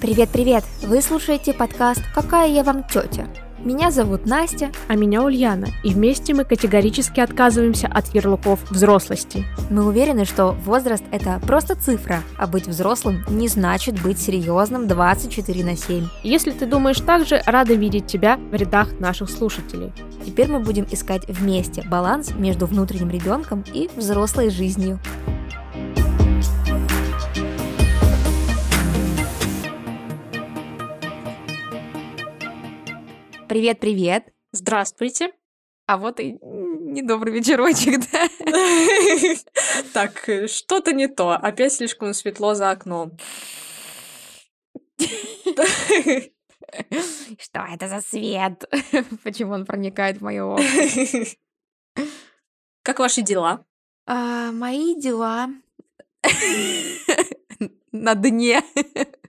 Привет-привет! Вы слушаете подкаст «Какая я вам тетя?». Меня зовут Настя. А меня Ульяна. И вместе мы категорически отказываемся от ярлыков взрослости. Мы уверены, что возраст – это просто цифра, а быть взрослым не значит быть серьезным 24 на 7. Если ты думаешь так же, рада видеть тебя в рядах наших слушателей. Теперь мы будем искать вместе баланс между внутренним ребенком и взрослой жизнью. Привет-привет! Здравствуйте! А вот и недобрый вечерочек, да? Так, э, что-то не то. Опять слишком светло за окном. Что это за свет? Почему он проникает в мое окно? Как ваши дела? А, мои дела на дне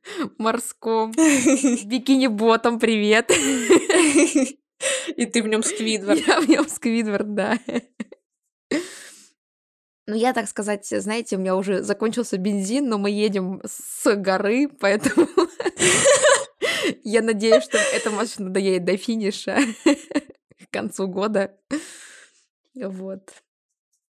морском. Бикини-ботом, привет. И ты в нем Сквидвард. Я в нем Сквидвард, да. Ну, я, так сказать, знаете, у меня уже закончился бензин, но мы едем с горы, поэтому я надеюсь, что эта машина доедет до финиша к концу года. Вот.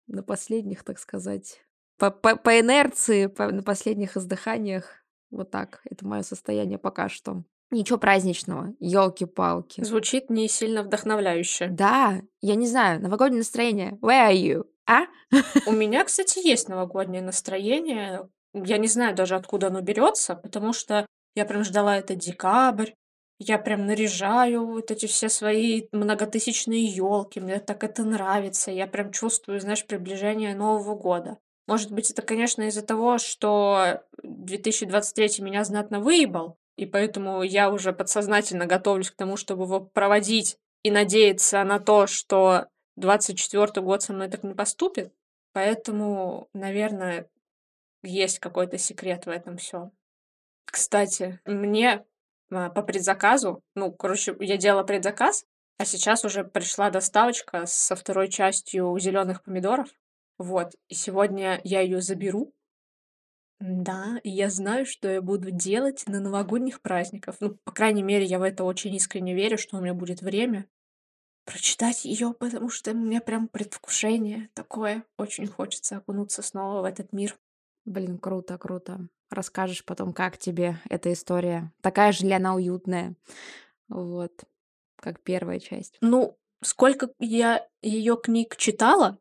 На последних, так сказать, по, по, по инерции, по, на последних издыханиях. Вот так. Это мое состояние пока что. Ничего праздничного. Елки-палки. Звучит не сильно вдохновляюще. Да, я не знаю, новогоднее настроение. Where are you? А? У меня, кстати, есть новогоднее настроение. Я не знаю даже, откуда оно берется, потому что я прям ждала это декабрь. Я прям наряжаю вот эти все свои многотысячные елки. Мне так это нравится. Я прям чувствую, знаешь, приближение Нового года. Может быть, это, конечно, из-за того, что 2023 меня знатно выебал, и поэтому я уже подсознательно готовлюсь к тому, чтобы его проводить и надеяться на то, что 24 год со мной так не поступит. Поэтому, наверное, есть какой-то секрет в этом все. Кстати, мне а, по предзаказу, ну, короче, я делала предзаказ, а сейчас уже пришла доставочка со второй частью зеленых помидоров. Вот, и сегодня я ее заберу. Да, и я знаю, что я буду делать на новогодних праздниках. Ну, по крайней мере, я в это очень искренне верю, что у меня будет время прочитать ее, потому что у меня прям предвкушение такое. Очень хочется окунуться снова в этот мир. Блин, круто, круто. Расскажешь потом, как тебе эта история. Такая же ли она уютная? Вот, как первая часть. Ну, сколько я ее книг читала,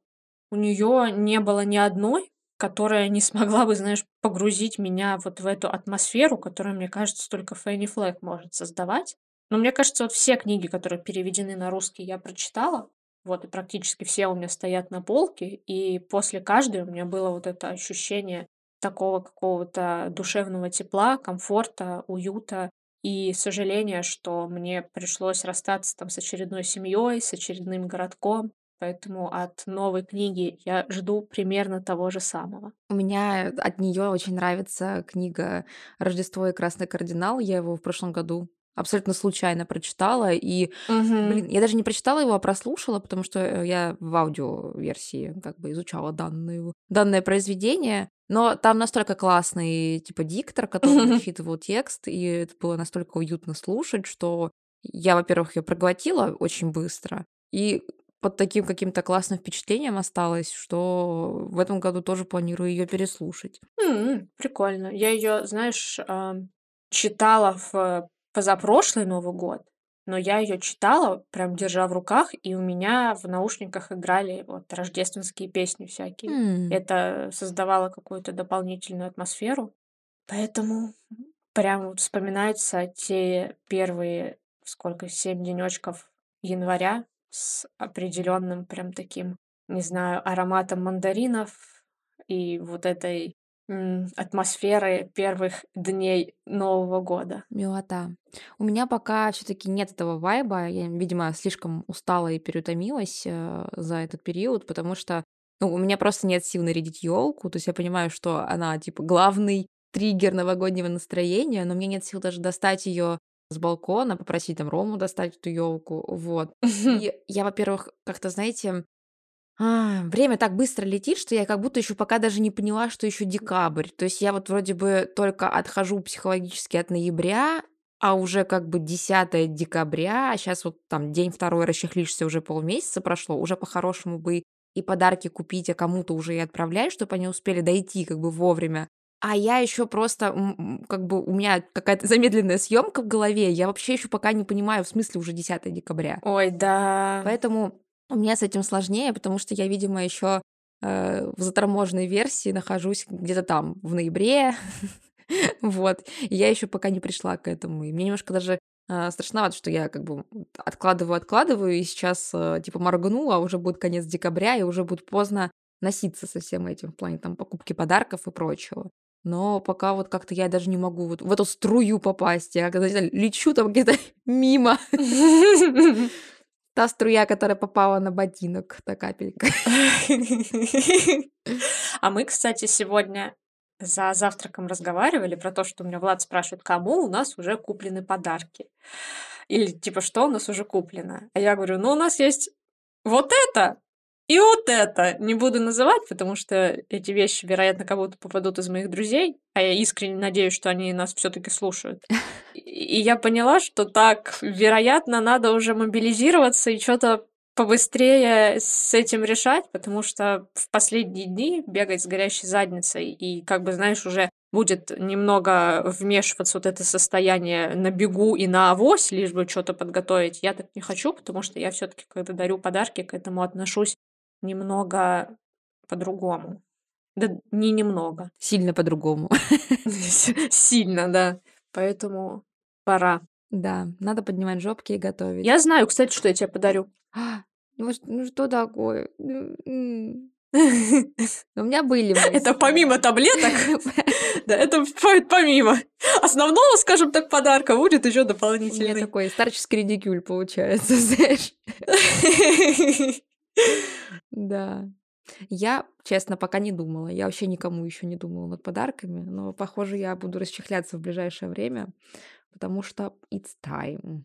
у нее не было ни одной, которая не смогла бы, знаешь, погрузить меня вот в эту атмосферу, которую, мне кажется, только Фэнни Флэг может создавать. Но мне кажется, вот все книги, которые переведены на русский, я прочитала. Вот, и практически все у меня стоят на полке. И после каждой у меня было вот это ощущение такого какого-то душевного тепла, комфорта, уюта и сожаления, что мне пришлось расстаться там с очередной семьей, с очередным городком, Поэтому от новой книги я жду примерно того же самого. У меня от нее очень нравится книга «Рождество и красный кардинал». Я его в прошлом году абсолютно случайно прочитала. И, Мгм. блин, я даже не прочитала его, а прослушала, потому что э, я в аудиоверсии как бы изучала данную, данное произведение. Но там настолько классный, типа, диктор, который зачитывал текст, и это было настолько уютно слушать, что я, во-первых, ее проглотила очень быстро, и под таким каким-то классным впечатлением осталась, что в этом году тоже планирую ее переслушать. М, Прикольно. Я ее, знаешь, а, читала в позапрошлый Новый год, но я ее читала, прям держа в руках, и у меня в наушниках играли вот рождественские песни всякие. М, Это создавало какую-то дополнительную атмосферу. Поэтому прям вот вспоминаются те первые, сколько, семь денечков января с определенным прям таким, не знаю, ароматом мандаринов и вот этой атмосферы первых дней Нового года. Милота. У меня пока все-таки нет этого вайба. Я, видимо, слишком устала и переутомилась э, за этот период, потому что ну, у меня просто нет сил нарядить елку. То есть я понимаю, что она типа главный триггер новогоднего настроения, но мне нет сил даже достать ее с балкона, попросить там Рому достать эту елку. Вот. И я, во-первых, как-то, знаете, А, время так быстро летит, что я как будто еще пока даже не поняла, что еще декабрь. То есть я вот вроде бы только отхожу психологически от ноября, а уже как бы 10 декабря, а сейчас вот там день второй расчехлишься, уже полмесяца прошло, уже по-хорошему бы и подарки купить, а кому-то уже и отправлять, чтобы они успели дойти как бы вовремя. А я еще просто, как бы у меня какая-то замедленная съемка в голове, я вообще еще пока не понимаю, в смысле уже 10 декабря. Ой, да. Поэтому у меня с этим сложнее, потому что я, видимо, еще э, в заторможенной версии нахожусь где-то там в ноябре. Вот. И я еще пока не пришла к этому. И мне немножко даже э, страшновато, что я как бы откладываю, откладываю, и сейчас э, типа моргну, а уже будет конец декабря, и уже будет поздно носиться со всем этим в плане там покупки подарков и прочего. Но пока вот как-то я даже не могу вот в эту струю попасть. Я когда лечу там где-то мимо. Та струя, которая попала на ботинок, та капелька. А мы, кстати, сегодня за завтраком разговаривали про то, что у меня Влад спрашивает, кому у нас уже куплены подарки. Или типа, что у нас уже куплено. А я говорю, ну у нас есть вот это, и вот это не буду называть, потому что эти вещи, вероятно, кому-то попадут из моих друзей, а я искренне надеюсь, что они нас все таки слушают. И я поняла, что так, вероятно, надо уже мобилизироваться и что то побыстрее с этим решать, потому что в последние дни бегать с горящей задницей и, как бы, знаешь, уже будет немного вмешиваться вот это состояние на бегу и на авось, лишь бы что то подготовить. Я так не хочу, потому что я все таки когда дарю подарки, к этому отношусь немного по-другому. Да не немного. Сильно по-другому. Сильно, да. Поэтому пора. Да, надо поднимать жопки и готовить. Я знаю, кстати, что я тебе подарю. Ну, ну что такое? У меня были Это помимо таблеток? Да, это помимо. Основного, скажем так, подарка будет еще дополнительный. У меня такой старческий редикюль получается, знаешь. Да. Я, честно, пока не думала. Я вообще никому еще не думала над подарками, но, похоже, я буду расчехляться в ближайшее время, потому что it's time.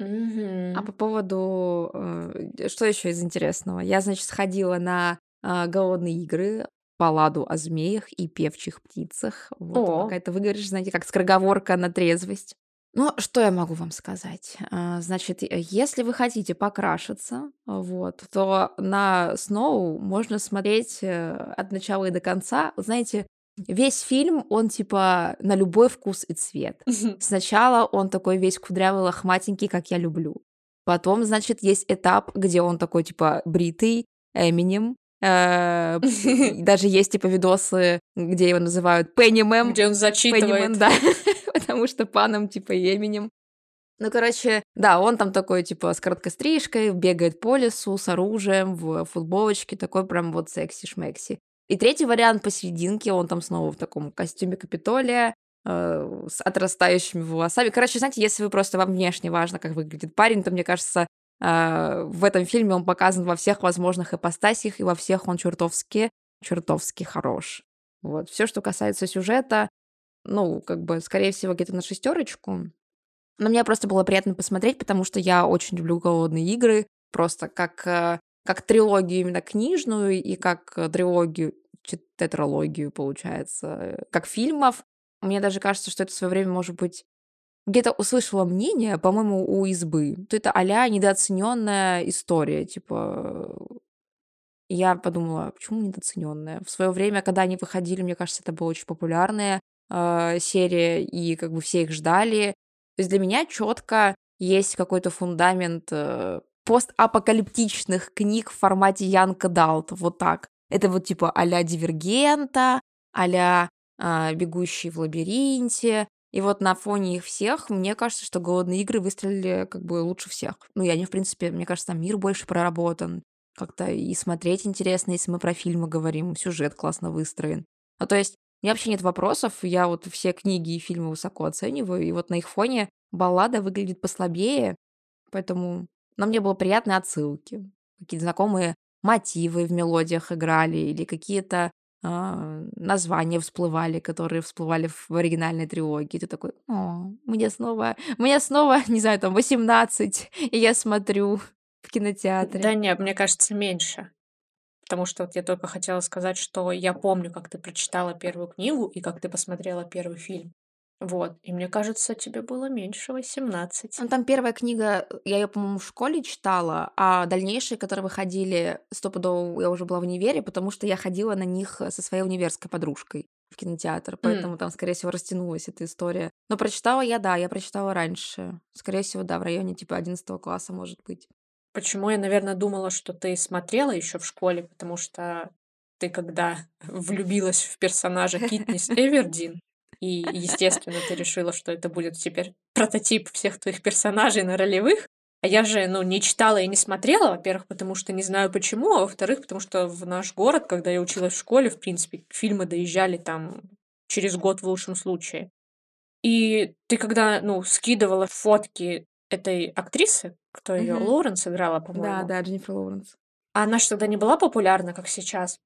А по поводу, э, что еще из интересного? Я, значит, сходила на а, голодные игры по ладу о змеях и певчих птицах. Вот, какая-то, вы говоришь, знаете, как скороговорка на трезвость. Ну, что я могу вам сказать? А, значит, если вы хотите покрашиться, вот, то на Сноу можно смотреть э, от начала и до конца. Знаете, весь фильм, он типа на любой вкус и цвет. Сначала он такой весь кудрявый, лохматенький, как я люблю. Потом, значит, есть этап, где он такой типа бритый, Эминем. Э, даже есть типа видосы, где его называют Пеннимем. Где он зачитывает. да потому что паном типа именем. Ну, короче, да, он там такой, типа, с короткой стрижкой, бегает по лесу с оружием, в футболочке, такой прям вот секси-шмекси. И третий вариант посерединке, он там снова в таком костюме Капитолия, э, с отрастающими волосами. Короче, знаете, если вы просто вам внешне важно, как выглядит парень, то, мне кажется, э, в этом фильме он показан во всех возможных ипостасях, и во всех он чертовски, чертовски хорош. Вот. Все, что касается сюжета, ну, как бы, скорее всего, где-то на шестерочку. Но мне просто было приятно посмотреть, потому что я очень люблю голодные игры, просто как, э, как трилогию именно книжную и как э, трилогию, тетралогию, получается, э, как фильмов. Мне даже кажется, что это в свое время, может быть, где-то услышала мнение, по-моему, у избы. То это а недооцененная история. Типа, я подумала, почему недооцененная? В свое время, когда они выходили, мне кажется, это было очень популярное э, серия, и как бы все их ждали. То есть для меня четко есть какой-то фундамент э, постапокалиптичных книг в формате Янка Далт, вот так. Это вот типа а-ля Дивергента, а-ля э, Бегущий в лабиринте. И вот на фоне их всех, мне кажется, что «Голодные игры» выстрелили как бы лучше всех. Ну, я не, в принципе, мне кажется, там мир больше проработан. Как-то и смотреть интересно, если мы про фильмы говорим, сюжет классно выстроен. Ну, то есть меня вообще нет вопросов. Я вот все книги и фильмы высоко оцениваю. И вот на их фоне баллада выглядит послабее. Поэтому нам мне было приятные отсылки. Какие-то знакомые мотивы в мелодиях играли или какие-то э, названия всплывали, которые всплывали в оригинальной трилогии. Ты такой, о, мне снова, мне снова, не знаю, там 18, и я смотрю в кинотеатре. Да нет, мне кажется, меньше. Потому что вот я только хотела сказать, что я помню, как ты прочитала первую книгу и как ты посмотрела первый фильм. Вот. И мне кажется, тебе было меньше 18. Ну, там первая книга, я ее, по-моему, в школе читала, а дальнейшие, которые выходили, стопудово я уже была в универе, потому что я ходила на них со своей универской подружкой в кинотеатр, поэтому М. там, скорее всего, растянулась эта история. Но прочитала я, да, я прочитала раньше. Скорее всего, да, в районе типа 11 класса, может быть. Почему я, наверное, думала, что ты смотрела еще в школе, потому что ты когда влюбилась в персонажа Китнис Эвердин, и, естественно, ты решила, что это будет теперь прототип всех твоих персонажей на ролевых. А я же, ну, не читала и не смотрела, во-первых, потому что не знаю почему, а во-вторых, потому что в наш город, когда я училась в школе, в принципе, фильмы доезжали там через год в лучшем случае. И ты когда, ну, скидывала фотки этой актрисы, кто ее, Мгм. Лоуренс играла, Да, по-моему, да, Дженнифер Лоуренс. а она же тогда не была популярна, как сейчас.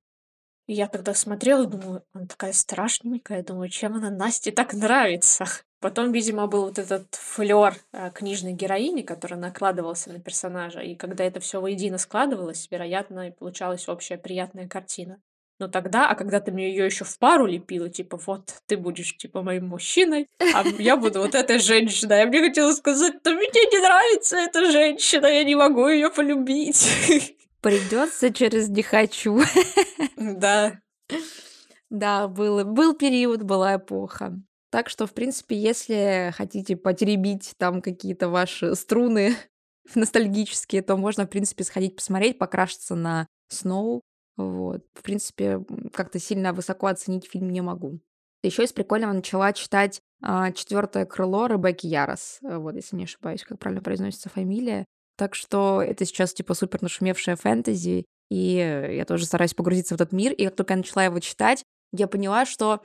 И я тогда смотрела и думаю, она такая страшненькая, думаю, чем она Насте так нравится. Потом, видимо, был вот этот флер книжной героини, который накладывался на персонажа. И когда это все воедино складывалось, вероятно, и получалась общая приятная картина. Но тогда, а когда ты мне ее еще в пару лепила, типа, вот, ты будешь, типа, моим мужчиной, а я буду вот этой женщиной. Я мне хотела сказать, да мне не нравится эта женщина, я не могу ее полюбить. Придется через не хочу. Да. Да, было, был период, была эпоха. Так что, в принципе, если хотите потеребить там какие-то ваши струны ностальгические, то можно, в принципе, сходить посмотреть, покрашиться на Сноу. Вот. В принципе, как-то сильно высоко оценить фильм не могу. Еще из прикольного начала читать а, четвертое крыло Ребекки Ярос. э, Вот, если не ошибаюсь, как правильно произносится фамилия. Так что это сейчас типа супер нашумевшая фэнтези, и э, я тоже стараюсь погрузиться в этот мир. И как только я начала его читать, я поняла, что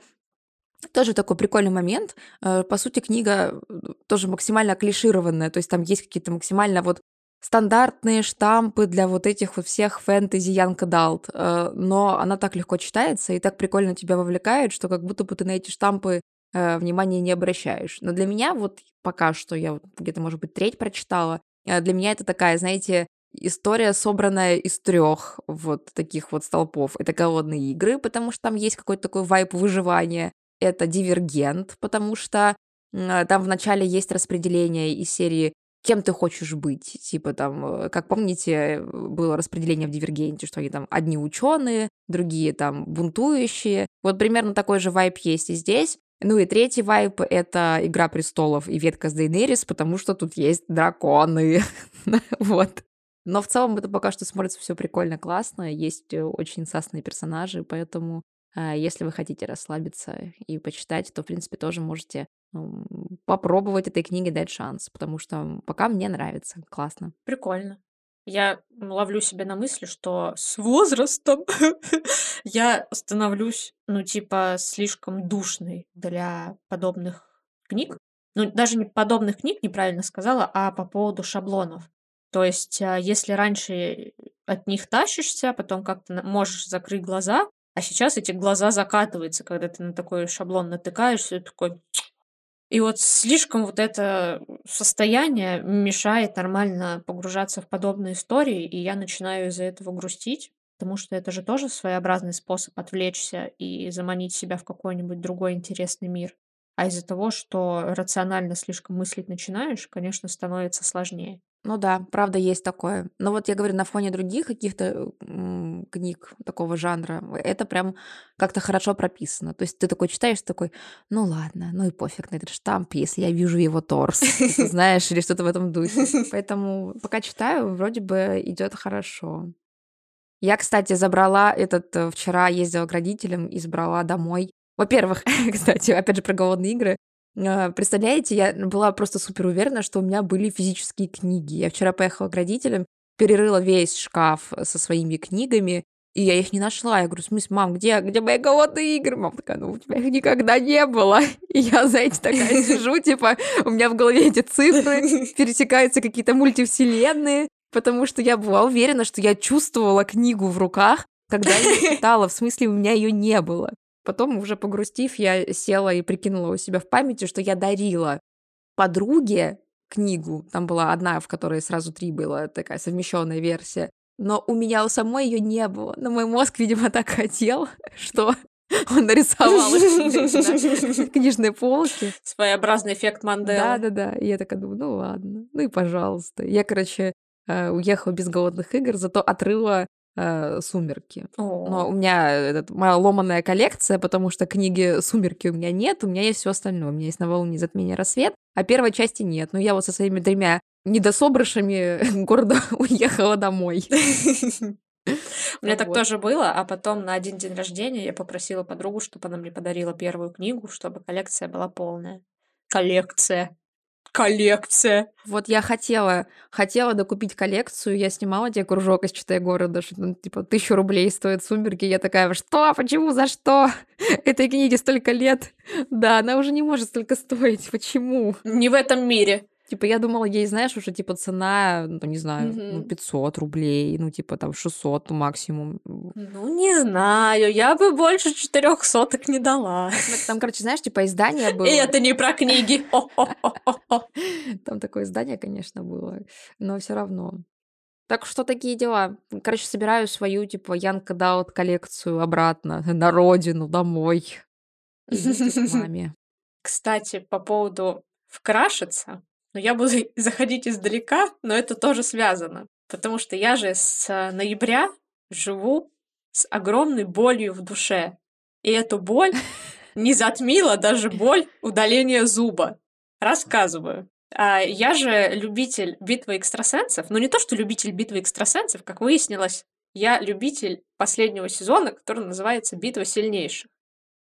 тоже такой прикольный момент. Э, По сути, книга тоже максимально клишированная, то есть там есть какие-то максимально вот стандартные штампы для вот этих вот всех фэнтези Young Adult, э, но она так легко читается и так прикольно тебя вовлекает, что как будто бы ты на эти штампы э, внимания не обращаешь. Но для меня вот пока что, я вот где-то, может быть, треть прочитала, э, для меня это такая, знаете, история, собранная из трех вот таких вот столпов. Это голодные игры, потому что там есть какой-то такой вайп выживания. Это дивергент, потому что там в начале есть распределение из серии кем ты хочешь быть. Типа там, э, как помните, э, было распределение в Дивергенте, что они там одни ученые, другие там бунтующие. Вот примерно такой же вайп есть и здесь. Ну и третий вайп — это «Игра престолов» и ветка с Дейнерис, потому что тут есть драконы. Вот. Но в целом это пока что смотрится все прикольно, классно. Есть э, очень сасные персонажи, поэтому а, если вы хотите расслабиться и почитать, то, в принципе, тоже можете попробовать этой книге дать шанс, потому что пока мне нравится. Классно. Прикольно. Я ловлю себя на мысли, что с возрастом я становлюсь, ну, типа, слишком душной для подобных книг. Ну, даже не подобных книг, неправильно сказала, а по поводу шаблонов. То есть, а, если раньше от них тащишься, потом как-то можешь закрыть глаза, а сейчас эти глаза закатываются, когда ты на такой шаблон натыкаешься, и такой, и вот слишком вот это состояние мешает нормально погружаться в подобные истории, и я начинаю из-за этого грустить, потому что это же тоже своеобразный способ отвлечься и заманить себя в какой-нибудь другой интересный мир. А из-за того, что рационально слишком мыслить начинаешь, конечно, становится сложнее. Ну да, правда, есть такое. Но вот я говорю, на фоне других каких-то м, книг такого жанра, это прям как-то хорошо прописано. То есть ты такой читаешь, такой, ну ладно, ну и пофиг на этот штамп, если я вижу его торс, знаешь, или что-то в этом духе. Поэтому пока читаю, вроде бы идет хорошо. Я, кстати, забрала этот э, вчера ездила к родителям и забрала домой. Во-первых, кстати, опять же про голодные игры. А, Представляете, я была просто супер уверена, что у меня были физические книги. Я вчера поехала к родителям, перерыла весь шкаф со своими книгами, и я их не нашла. Я говорю, в смысле, мам, где, где мои голодные игры? Мама такая, ну у тебя их никогда не было. И я, знаете, такая сижу, типа, у меня в голове эти цифры, пересекаются какие-то мультивселенные, потому что я была уверена, что я чувствовала книгу в руках, когда я читала, в смысле, у меня ее не было. Потом, уже погрустив, я села и прикинула у себя в памяти, что я дарила подруге книгу. Там была одна, в которой сразу три было, такая совмещенная версия. но у меня у самой ее не было. Но мой мозг, видимо, так хотел, что он нарисовал книжной полке. Своеобразный эффект Манделы. Да-да-да. И я такая думаю, ну ладно, ну и пожалуйста. Я, короче, э, уехала без голодных игр, зато отрыла э, «Сумерки». Но у меня этот, моя ломаная коллекция, потому что книги «Сумерки» у меня нет, у меня есть все остальное. У меня есть «Новолуние, затмение, рассвет», а первой части нет. Но я вот со своими тремя недособрышами города уехала домой. У меня так тоже было, а потом на один день рождения я попросила подругу, чтобы она мне подарила первую книгу, чтобы коллекция была полная. Коллекция коллекция. Вот я хотела, хотела докупить коллекцию, я снимала тебе кружок из «Читай города», что ну, типа тысячу рублей стоит «Сумерки», я такая, что, почему, за что? Этой книге столько лет. Да, она уже не может столько стоить, почему? Не в этом мире. Типа, я думала, ей, знаешь, уже, типа, цена, ну, не знаю, ну, 500 рублей, ну, типа, там, 600 максимум. Ну, не знаю, я бы больше четырех соток не дала. Там, короче, знаешь, типа, издание было. И это не про книги. Там такое издание, конечно, было, но все равно. Так что такие дела. Короче, собираю свою, типа, Янка Даут коллекцию обратно на родину, домой. маме. Кстати, по поводу вкрашиться, но я буду заходить издалека, но это тоже связано. Потому что я же с ноября живу с огромной болью в душе. И эту боль не затмила даже боль удаления зуба. Рассказываю. А я же любитель битвы экстрасенсов. Но не то, что любитель битвы экстрасенсов, как выяснилось, я любитель последнего сезона, который называется «Битва сильнейших».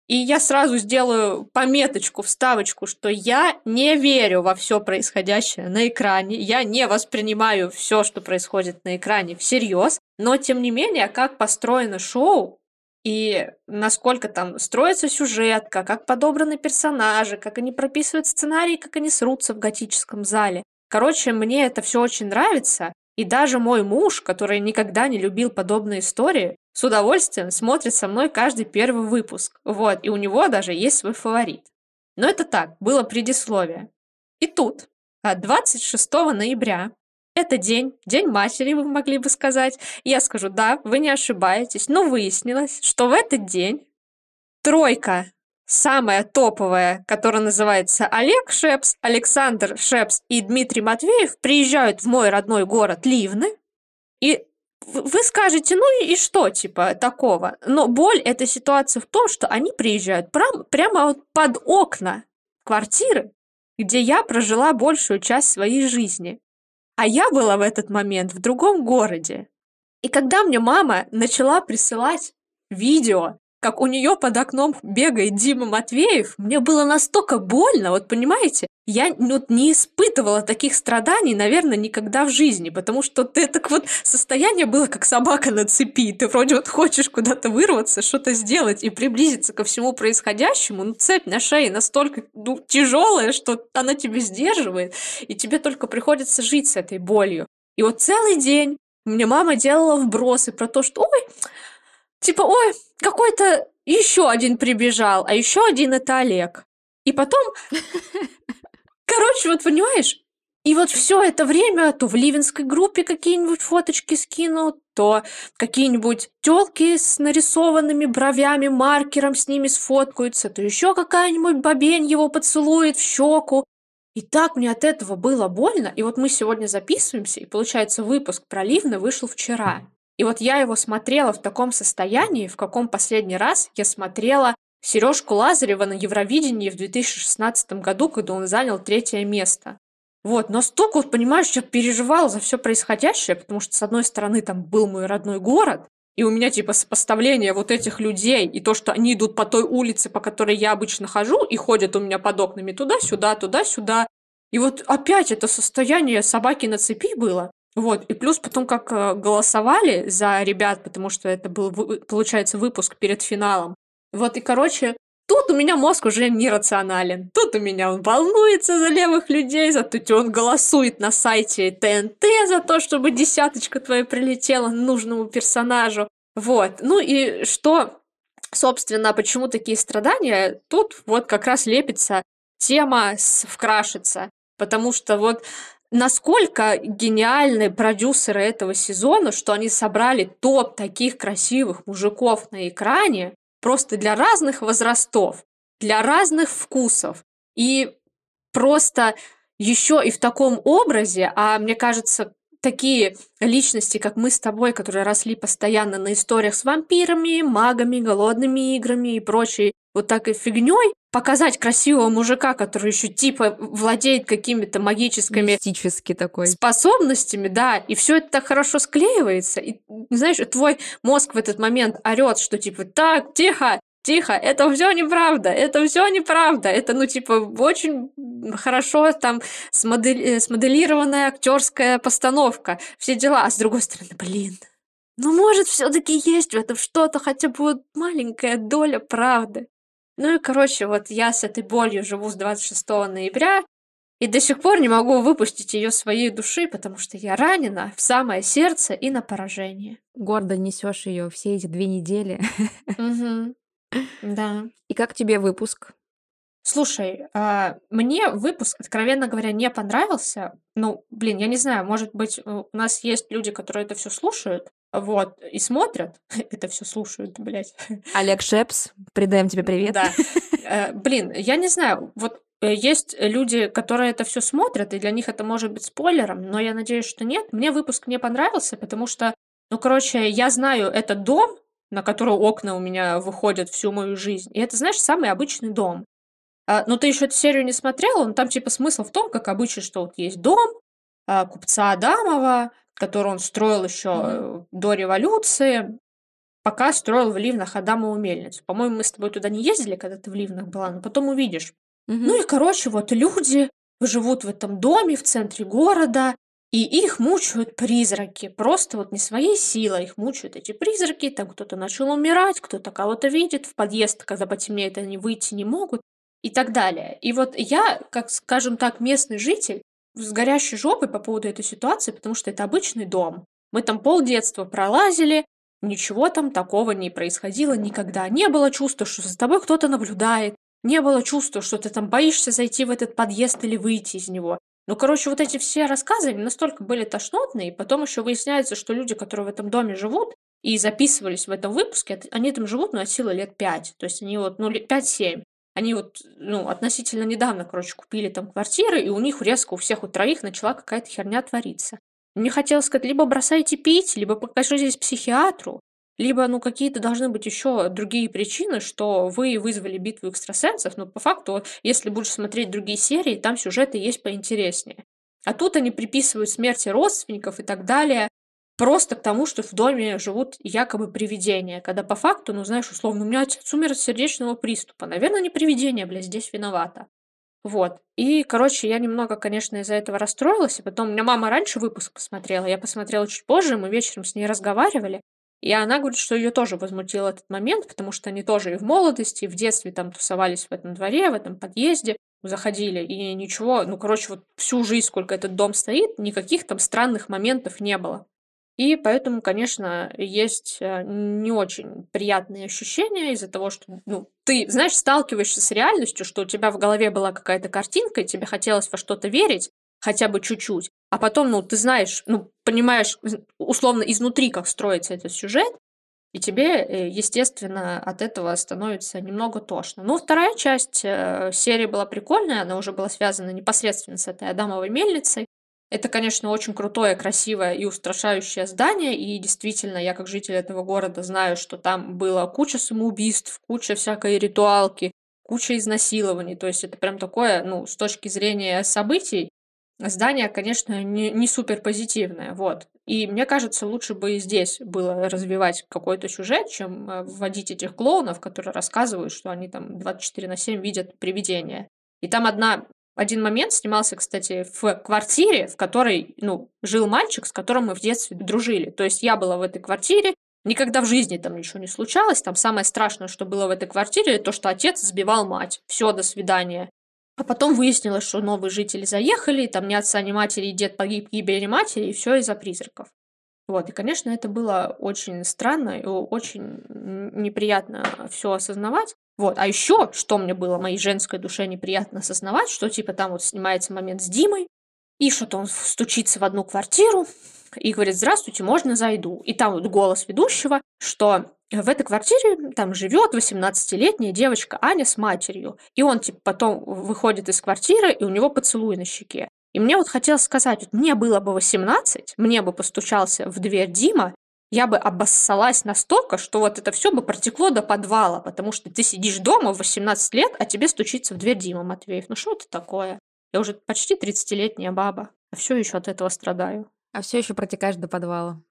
И я сразу сделаю пометочку, вставочку, что я не верю во все происходящее на экране, я не воспринимаю все, что происходит на экране, всерьез, но тем не менее, как построено шоу, и насколько там строится сюжетка, как подобраны персонажи, как они прописывают сценарий, как они срутся в готическом зале. Короче, мне это все очень нравится, и даже мой муж, который никогда не любил подобные истории, с удовольствием смотрит со мной каждый первый выпуск. Вот, и у него даже есть свой фаворит. Но это так, было предисловие. И тут, 26 а, ноября, это день, день матери, вы могли бы сказать. я скажу, да, вы не ошибаетесь, но выяснилось, что в этот день тройка самая топовая, которая называется Олег Шепс, Александр Шепс и Дмитрий Матвеев, приезжают в мой родной город Ливны, и вы скажете, ну и что, типа, такого? Но боль этой ситуации в том, что они приезжают прям, прямо вот под окна квартиры, где я прожила большую часть своей жизни. А я была в этот момент в другом городе. И когда мне мама начала присылать видео как у нее под окном бегает Дима Матвеев, мне было настолько больно, вот понимаете, я вот не испытывала таких страданий, наверное, никогда в жизни, потому что ты так вот состояние было как собака на цепи, ты вроде вот хочешь куда-то вырваться, что-то сделать и приблизиться ко всему происходящему, но цепь на шее настолько ну, тяжелая, что она тебя сдерживает, и тебе только приходится жить с этой болью. И вот целый день мне мама делала вбросы про то, что ой, Типа, ой, какой-то еще один прибежал, а еще один это Олег. И потом, короче, вот понимаешь, и вот все это время то в ливенской группе какие-нибудь фоточки скину, то какие-нибудь телки с нарисованными бровями, маркером с ними сфоткаются, то еще какая-нибудь бабень его поцелует в щеку. И так мне от этого было больно. И вот мы сегодня записываемся, и получается выпуск про Ливна вышел вчера. И вот я его смотрела в таком состоянии, в каком последний раз я смотрела Сережку Лазарева на Евровидении в 2016 году, когда он занял третье место. Вот, настолько, вот, понимаешь, я переживала за все происходящее, потому что, с одной стороны, там был мой родной город, и у меня, типа, сопоставление вот этих людей, и то, что они идут по той улице, по которой я обычно хожу, и ходят у меня под окнами туда-сюда, туда-сюда. И вот опять это состояние собаки на цепи было. Вот, и плюс потом, как э, голосовали за ребят, потому что это был, получается, выпуск перед финалом. Вот, и, короче, тут у меня мозг уже нерационален. Тут у меня он волнуется за левых людей, за то, он голосует на сайте ТНТ за то, чтобы десяточка твоя прилетела нужному персонажу. Вот, ну и что, собственно, почему такие страдания? Тут вот как раз лепится тема с «вкрашиться». Потому что вот насколько гениальны продюсеры этого сезона, что они собрали топ таких красивых мужиков на экране просто для разных возрастов, для разных вкусов. И просто еще и в таком образе, а мне кажется, такие личности, как мы с тобой, которые росли постоянно на историях с вампирами, магами, голодными играми и прочей вот такой фигней, показать красивого мужика, который еще типа владеет какими-то магическими Мистический такой. способностями, да, и все это так хорошо склеивается, и знаешь, твой мозг в этот момент орет, что типа так, тихо, тихо, это все неправда, это все неправда, это, ну, типа, очень хорошо там смодель, э, смоделированная актерская постановка, все дела, а с другой стороны, блин, ну, может, все-таки есть в этом что-то, хотя бы вот маленькая доля правды. Ну и, короче, вот я с этой болью живу с 26 ноября, и до сих пор не могу выпустить ее своей души, потому что я ранена в самое сердце и на поражение. Гордо несешь ее все эти две недели. Да. И как тебе выпуск? Слушай, а, мне выпуск, откровенно говоря, не понравился. Ну, блин, я не знаю, может быть, у нас есть люди, которые это все слушают, вот, и смотрят, это все слушают, блядь. Олег Шепс, передаем тебе привет. Да. Э, Блин, я не знаю, вот э, есть люди, которые это все смотрят, и для них это может быть спойлером, но я надеюсь, что нет. Мне выпуск не понравился, потому что, ну, короче, я знаю этот дом, на который окна у меня выходят всю мою жизнь. И это, знаешь, самый обычный дом. А, но ты еще эту серию не смотрела, но там типа смысл в том, как обычно, что вот есть дом а, купца Адамова, который он строил еще Мгм. до революции, пока строил в Ливнах Адамову мельницу. По-моему, мы с тобой туда не ездили, когда ты в Ливнах была, но потом увидишь. Мгм. Ну и, короче, вот люди живут в этом доме в центре города, и их мучают призраки. Просто вот не своей силой их мучают эти призраки. Там кто-то начал умирать, кто-то кого-то видит. В подъезд, когда потемнеет, они выйти не могут и так далее. И вот я, как, скажем так, местный житель, с горящей жопой по поводу этой ситуации, потому что это обычный дом. Мы там полдетства пролазили, ничего там такого не происходило никогда. Не было чувства, что за тобой кто-то наблюдает. Не было чувства, что ты там боишься зайти в этот подъезд или выйти из него. Ну, короче, вот эти все рассказы они настолько были тошнотные, и потом еще выясняется, что люди, которые в этом доме живут и записывались в этом выпуске, они там живут, ну, от силы лет пять. То есть они вот, ну, лет 5-7. Они вот, ну, относительно недавно, короче, купили там квартиры, и у них резко у всех у троих начала какая-то херня твориться. Мне хотелось сказать, либо бросайте пить, либо покажитесь психиатру, либо, ну, какие-то должны быть еще другие причины, что вы вызвали битву экстрасенсов, но по факту, если будешь смотреть другие серии, там сюжеты есть поинтереснее. А тут они приписывают смерти родственников и так далее, просто к тому, что в доме живут якобы привидения, когда по факту, ну, знаешь, условно, у меня отец умер от сердечного приступа. Наверное, не привидение, бля, здесь виновата. Вот. И, короче, я немного, конечно, из-за этого расстроилась. И потом у меня мама раньше выпуск посмотрела, я посмотрела чуть позже, мы вечером с ней разговаривали. И она говорит, что ее тоже возмутил этот момент, потому что они тоже и в молодости, и в детстве там тусовались в этом дворе, в этом подъезде, заходили, и ничего, ну, короче, вот всю жизнь, сколько этот дом стоит, никаких там странных моментов не было. И поэтому, конечно, есть э, не очень приятные ощущения из-за того, что, ну, ты, знаешь, сталкиваешься с реальностью, что у тебя в голове была какая-то картинка, и тебе хотелось во что-то верить, хотя бы чуть-чуть, а потом, ну, ты знаешь, ну, понимаешь, условно, изнутри, как строится этот сюжет, и тебе, э, естественно, от этого становится немного тошно. Ну, вторая часть э, серии была прикольная, она уже была связана непосредственно с этой Адамовой мельницей. Это, конечно, очень крутое, красивое и устрашающее здание, и действительно, я как житель этого города знаю, что там было куча самоубийств, куча всякой ритуалки, куча изнасилований, то есть это прям такое, ну, с точки зрения событий, здание, конечно, не, не супер позитивное, вот. И мне кажется, лучше бы и здесь было развивать какой-то сюжет, чем э, вводить этих клоунов, которые рассказывают, что они там 24 на 7 видят привидения. И там одна, один момент снимался, кстати, в квартире, в которой, ну, жил мальчик, с которым мы в детстве дружили. То есть я была в этой квартире, никогда в жизни там ничего не случалось. Там самое страшное, что было в этой квартире, то, что отец сбивал мать. Все, до свидания. А потом выяснилось, что новые жители заехали, и там ни отца, ни матери, и дед погиб гибели матери, и все из-за призраков. Вот, и, конечно, это было очень странно и очень неприятно все осознавать. Вот, а еще, что мне было моей женской душе неприятно осознавать, что типа там вот снимается момент с Димой, И что-то он стучится в одну квартиру и говорит: "Здравствуйте, можно зайду?" И там вот голос ведущего, что в этой квартире там живет 18-летняя девочка Аня с матерью. И он типа потом выходит из квартиры, и у него поцелуй на щеке. И мне вот хотелось сказать, вот мне было бы 18, мне бы постучался в дверь Дима, я бы обоссалась настолько, что вот это все бы протекло до подвала, потому что ты сидишь дома в 18 лет, а тебе стучится в дверь Дима Матвеев. Ну что это такое? Я уже почти 30-летняя баба, а все еще от этого страдаю. А все еще протекаешь до подвала.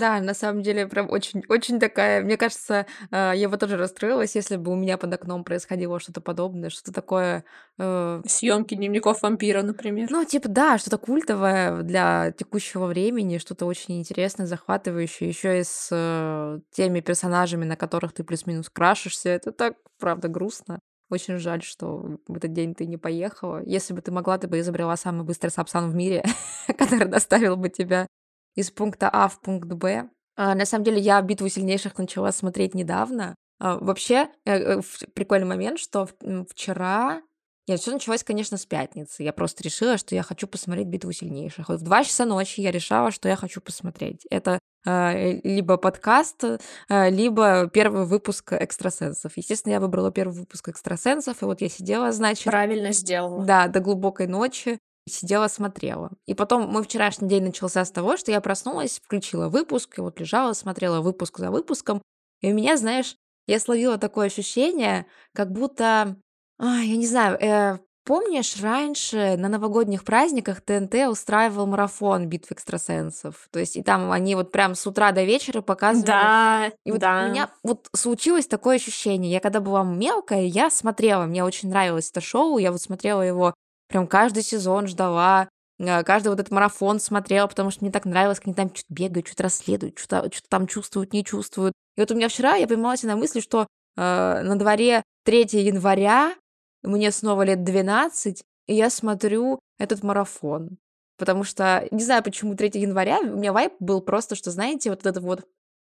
Да, на самом деле, прям очень очень такая, мне кажется, э, я бы тоже расстроилась, если бы у меня под окном происходило что-то подобное, что-то такое, э Съемки дневников вампира, например. Ну, типа, да, что-то культовое для текущего времени, что-то очень интересное, захватывающее, еще и с э, теми персонажами, на которых ты плюс-минус крашишься. Это так, правда, грустно. Очень жаль, что в этот день ты не поехала. Если бы ты могла, ты бы изобрела самый быстрый сапсан в мире, который доставил бы тебя из пункта А в пункт Б. А, на самом деле, я «Битву сильнейших» начала смотреть недавно. А, вообще, э, э, прикольный момент, что вчера нет, все началось, конечно, с пятницы. Я просто решила, что я хочу посмотреть «Битву сильнейших». Вот в 2 часа ночи я решала, что я хочу посмотреть. Это э, либо подкаст, либо первый выпуск «Экстрасенсов». Естественно, я выбрала первый выпуск «Экстрасенсов», и вот я сидела, значит... Правильно сделала. Да, до глубокой ночи сидела, смотрела. И потом мой вчерашний день начался с того, что я проснулась, включила выпуск, и вот лежала, смотрела выпуск за выпуском. И у меня, знаешь, я словила такое ощущение, как будто, а, я не знаю, э, помнишь, раньше на новогодних праздниках ТНТ устраивал марафон битв экстрасенсов. То есть и там они вот прям с утра до вечера показывали. Да, И вот да. у меня вот случилось такое ощущение. Я когда была мелкая, я смотрела, мне очень нравилось это шоу, я вот смотрела его Прям каждый сезон ждала, а, каждый вот этот марафон смотрела, потому что мне так нравилось, как они там что-то бегают, что-то расследуют, что-то что там чувствуют, не чувствуют. И вот у меня вчера, я поймалась на мысли, что э, на дворе 3 января, мне снова лет 12, и я смотрю этот марафон. Потому что, не знаю, почему 3 января, у меня вайп был просто, что, знаете, вот это вот,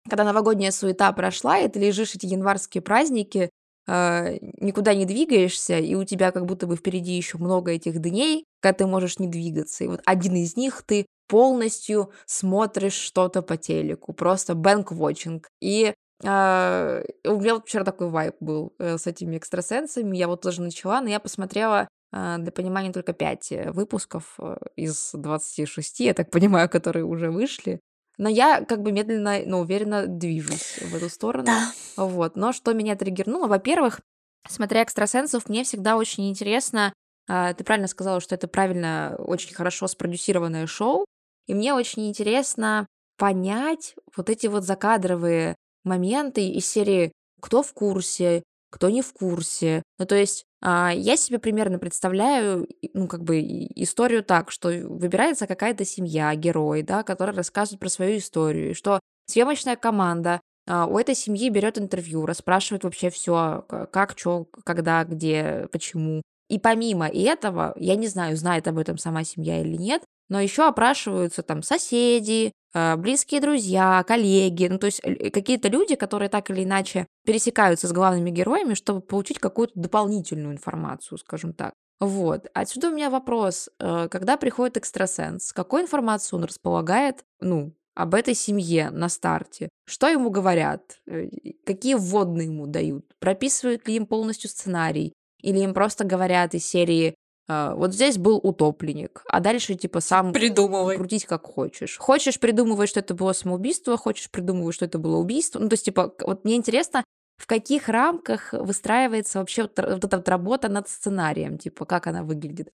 когда новогодняя суета прошла, и ты лежишь эти январские праздники, никуда не двигаешься, и у тебя как будто бы впереди еще много этих дней, когда ты можешь не двигаться. И вот один из них ты полностью смотришь что-то по телеку, просто бэнк-вотчинг. И э, у меня вот вчера такой вайп был э, с этими экстрасенсами, я вот тоже начала, но я посмотрела э, для понимания только 5 выпусков э, из 26, я так понимаю, которые уже вышли. Но я как бы медленно, но уверенно движусь в эту сторону. Да. Вот. Но что меня триггернуло? Во-первых, смотря экстрасенсов, мне всегда очень интересно, а, ты правильно сказала, что это правильно, очень хорошо спродюсированное шоу, и мне очень интересно понять вот эти вот закадровые моменты из серии «Кто в курсе?», «Кто не в курсе?». Ну, то есть а, я себе примерно представляю, ну, как бы историю так, что выбирается какая-то семья, герой, да, который рассказывает про свою историю, что съемочная команда а, у этой семьи берет интервью, расспрашивает вообще все, как, что, когда, где, почему. И помимо этого, я не знаю, знает об этом сама семья или нет, но еще опрашиваются там соседи, а, близкие друзья, коллеги, ну то есть какие-то люди, которые так или иначе пересекаются с главными героями, чтобы получить какую-то дополнительную информацию, скажем так. Вот. Отсюда у меня вопрос. Э, когда приходит экстрасенс, какой информацией он располагает, ну, об этой семье на старте? Что ему говорят? Э, какие вводные ему дают? Прописывают ли им полностью сценарий? Или им просто говорят из серии вот здесь был утопленник, а дальше типа сам Придумывай. крутить как хочешь. Хочешь придумывать, что это было самоубийство, хочешь придумывать, что это было убийство. Ну, то есть, типа, вот мне интересно, в каких рамках выстраивается вообще вот, вот эта вот работа над сценарием, типа, как она выглядит.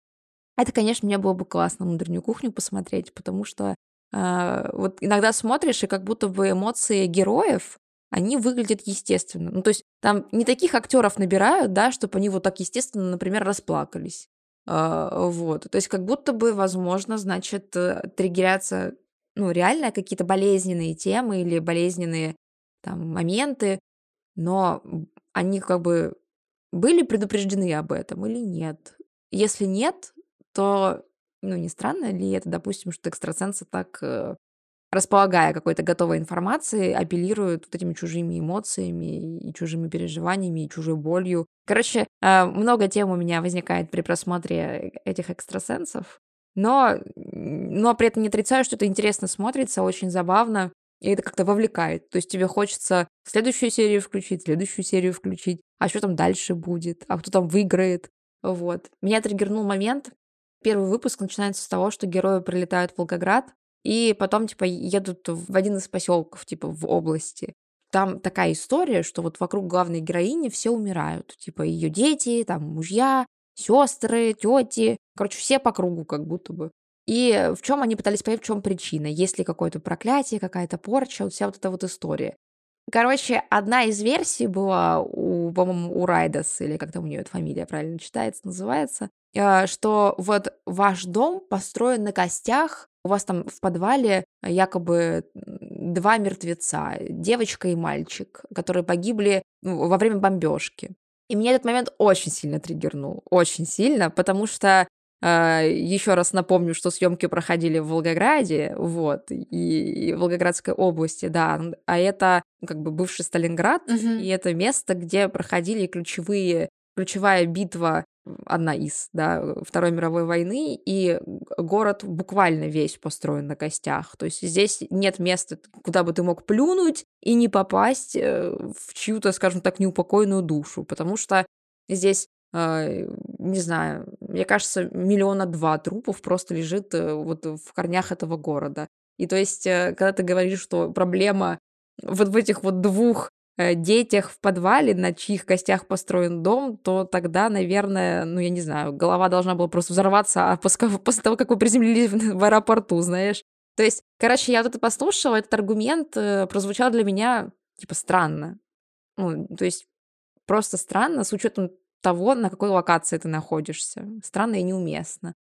Это, конечно, мне было бы классно внутреннюю кухню посмотреть, потому что э, вот иногда смотришь, и как будто бы эмоции героев, они выглядят естественно. Ну, то есть там не таких актеров набирают, да, чтобы они вот так естественно, например, расплакались. А, вот. То есть как будто бы, возможно, значит, э, триггерятся, ну, реально какие-то болезненные темы или болезненные там моменты, но они как бы были предупреждены об этом или нет? Если нет, то, ну, не странно ли это, допустим, что экстрасенсы так э, располагая какой-то готовой информацией, апеллируют вот этими чужими эмоциями и чужими переживаниями, и чужой болью. Короче, э, много тем у меня возникает при просмотре этих экстрасенсов, но, но при этом не отрицаю, что это интересно смотрится, очень забавно, и это как-то вовлекает. То есть тебе хочется следующую серию включить, следующую серию включить, а что там дальше будет, а кто там выиграет. Вот. Меня триггернул момент. Первый выпуск начинается с того, что герои прилетают в Волгоград, и потом, типа, едут в один из поселков, типа, в области. Там такая история, что вот вокруг главной героини все умирают. Типа, ее дети, там, мужья, сестры, тети. Короче, все по кругу как будто бы. И в чем они пытались понять, в чем причина. Есть ли какое-то проклятие, какая-то порча, вот вся вот эта вот история. Короче, одна из версий была у, по-моему, у Райдас, или как там у нее эта фамилия правильно читается, называется, э, что вот ваш дом построен на костях у вас там в подвале якобы два мертвеца, девочка и мальчик, которые погибли ну, во время бомбежки. И меня этот момент очень сильно триггернул, очень сильно, потому что Uh, еще раз напомню, что съемки проходили в Волгограде, вот, и, и в Волгоградской области, да, а это как бы бывший Сталинград, Мгм. и это место, где проходили ключевые, ключевая битва одна из, да, Второй мировой войны, и город буквально весь построен на костях. То есть здесь нет места, куда бы ты мог плюнуть и не попасть э, в чью-то, скажем так, неупокойную душу, потому что здесь э, не знаю, мне кажется, миллиона два трупов просто лежит э, вот в корнях этого города. И то есть, когда ты говоришь, что проблема вот в этих вот двух Э, детях в подвале, на чьих костях построен дом, то тогда, наверное, ну, я не знаю, голова должна была просто взорваться а после, после того, как вы приземлились в аэропорту, знаешь. То есть, короче, я вот это послушала, этот аргумент э, прозвучал для меня, типа, странно. Ну, то есть, просто странно с учетом того, на какой локации ты находишься. Странно и неуместно.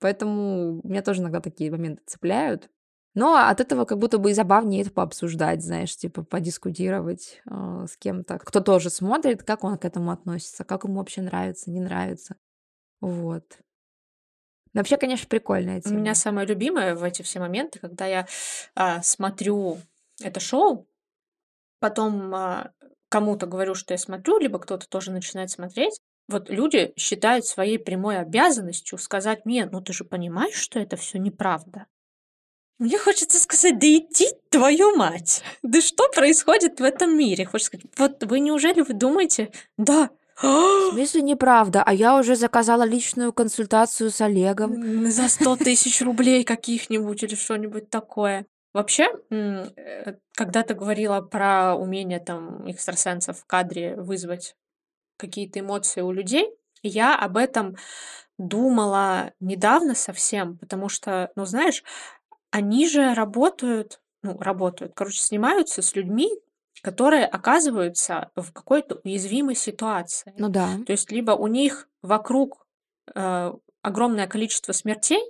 Поэтому меня тоже иногда такие моменты цепляют. Но от этого как будто бы и забавнее это пообсуждать, знаешь, типа подискутировать э, с кем-то, кто тоже смотрит, как он к этому относится, как ему вообще нравится, не нравится. Вот. Но вообще, конечно, прикольная У меня тема. самое любимое в эти все моменты, когда я а, смотрю это шоу, потом а, кому-то говорю, что я смотрю, либо кто-то тоже начинает смотреть. Вот люди считают своей прямой обязанностью сказать мне, ну ты же понимаешь, что это все неправда. Мне хочется сказать, да иди твою мать! Да что происходит в этом мире? Хочется сказать, вот вы неужели вы думаете, да, В смысле неправда? А я уже заказала личную консультацию с Олегом. за 100 тысяч рублей каких-нибудь или что-нибудь такое. Вообще, э, когда ты говорила про умение там экстрасенсов в кадре вызвать какие-то эмоции у людей, я об этом думала недавно совсем, потому что, ну знаешь, они же работают, ну, работают, короче, снимаются с людьми, которые оказываются в какой-то уязвимой ситуации. Ну да. То есть либо у них вокруг э, огромное количество смертей,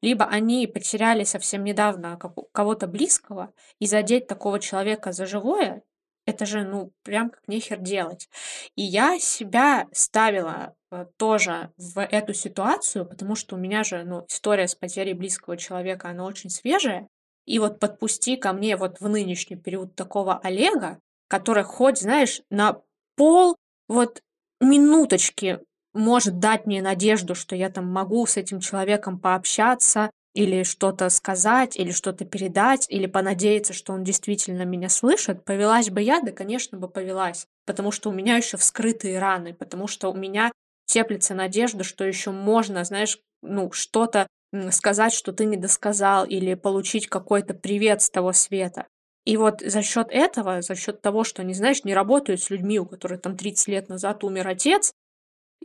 либо они потеряли совсем недавно кого-то близкого, и задеть такого человека за живое, это же, ну, прям как нехер делать. И я себя ставила э, тоже в эту ситуацию, потому что у меня же, ну, история с потерей близкого человека, она очень свежая. И вот подпусти ко мне вот в нынешний период такого Олега, который хоть, знаешь, на пол вот минуточки может дать мне надежду, что я там могу с этим человеком пообщаться, или что-то сказать, или что-то передать, или понадеяться, что он действительно меня слышит, повелась бы я, да, конечно бы повелась, потому что у меня еще вскрытые раны, потому что у меня теплится надежда, что еще можно, знаешь, ну, что-то сказать, что ты не досказал, или получить какой-то привет с того света. И вот за счет этого, за счет того, что они, знаешь, не работают с людьми, у которых там 30 лет назад умер отец,